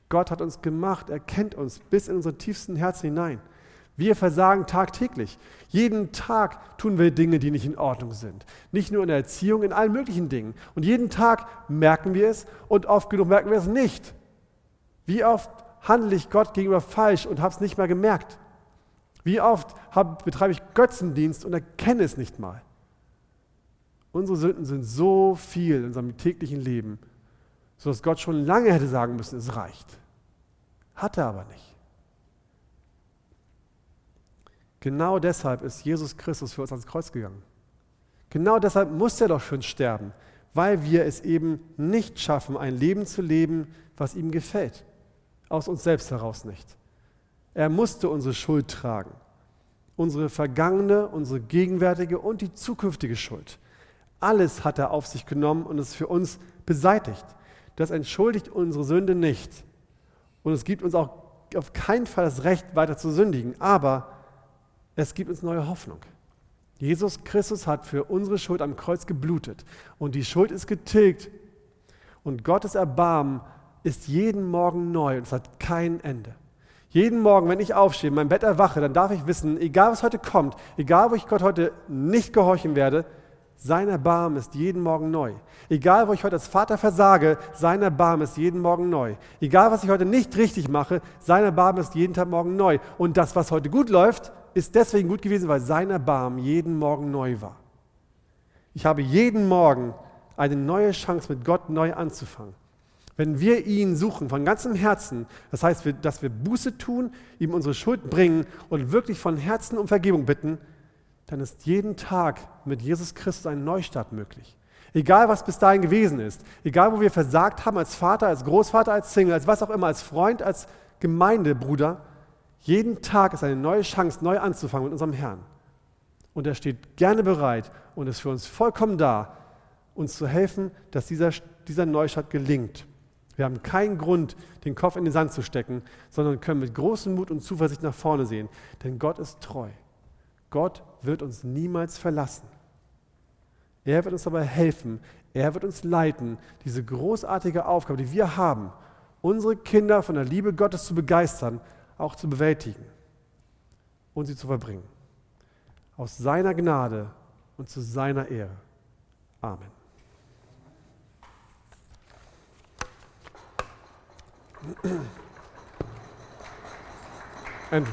Gott hat uns gemacht, er kennt uns bis in unsere tiefsten Herzen hinein. Wir versagen tagtäglich. Jeden Tag tun wir Dinge, die nicht in Ordnung sind. Nicht nur in der Erziehung, in allen möglichen Dingen. Und jeden Tag merken wir es und oft genug merken wir es nicht. Wie oft handle ich Gott gegenüber falsch und habe es nicht mal gemerkt? Wie oft hab, betreibe ich Götzendienst und erkenne es nicht mal? Unsere Sünden sind so viel in unserem täglichen Leben, sodass Gott schon lange hätte sagen müssen, es reicht. Hat er aber nicht. Genau deshalb ist Jesus Christus für uns ans Kreuz gegangen. Genau deshalb muss er doch uns sterben, weil wir es eben nicht schaffen, ein Leben zu leben, was ihm gefällt. Aus uns selbst heraus nicht. Er musste unsere Schuld tragen. Unsere vergangene, unsere gegenwärtige und die zukünftige Schuld. Alles hat er auf sich genommen und es für uns beseitigt. Das entschuldigt unsere Sünde nicht. Und es gibt uns auch auf keinen Fall das Recht, weiter zu sündigen. Aber es gibt uns neue Hoffnung. Jesus Christus hat für unsere Schuld am Kreuz geblutet. Und die Schuld ist getilgt. Und Gottes Erbarmen ist jeden Morgen neu und es hat kein Ende. Jeden Morgen, wenn ich aufstehe, mein Bett erwache, dann darf ich wissen, egal was heute kommt, egal wo ich Gott heute nicht gehorchen werde, sein Erbarmen ist jeden Morgen neu. Egal, wo ich heute als Vater versage, sein Erbarmen ist jeden Morgen neu. Egal, was ich heute nicht richtig mache, sein Erbarmen ist jeden Tag morgen neu. Und das, was heute gut läuft, ist deswegen gut gewesen, weil sein Erbarmen jeden Morgen neu war. Ich habe jeden Morgen eine neue Chance, mit Gott neu anzufangen. Wenn wir ihn suchen von ganzem Herzen, das heißt, dass wir Buße tun, ihm unsere Schuld bringen und wirklich von Herzen um Vergebung bitten, dann ist jeden Tag mit Jesus Christus ein Neustart möglich. Egal, was bis dahin gewesen ist, egal, wo wir versagt haben als Vater, als Großvater, als Single, als was auch immer, als Freund, als Gemeindebruder, jeden Tag ist eine neue Chance, neu anzufangen mit unserem Herrn. Und er steht gerne bereit und ist für uns vollkommen da, uns zu helfen, dass dieser, dieser Neustart gelingt. Wir haben keinen Grund, den Kopf in den Sand zu stecken, sondern können mit großem Mut und Zuversicht nach vorne sehen. Denn Gott ist treu. Gott wird uns niemals verlassen. Er wird uns dabei helfen, er wird uns leiten, diese großartige Aufgabe, die wir haben, unsere Kinder von der Liebe Gottes zu begeistern, auch zu bewältigen und sie zu verbringen. Aus seiner Gnade und zu seiner Ehre. Amen. [clears throat] Andrew.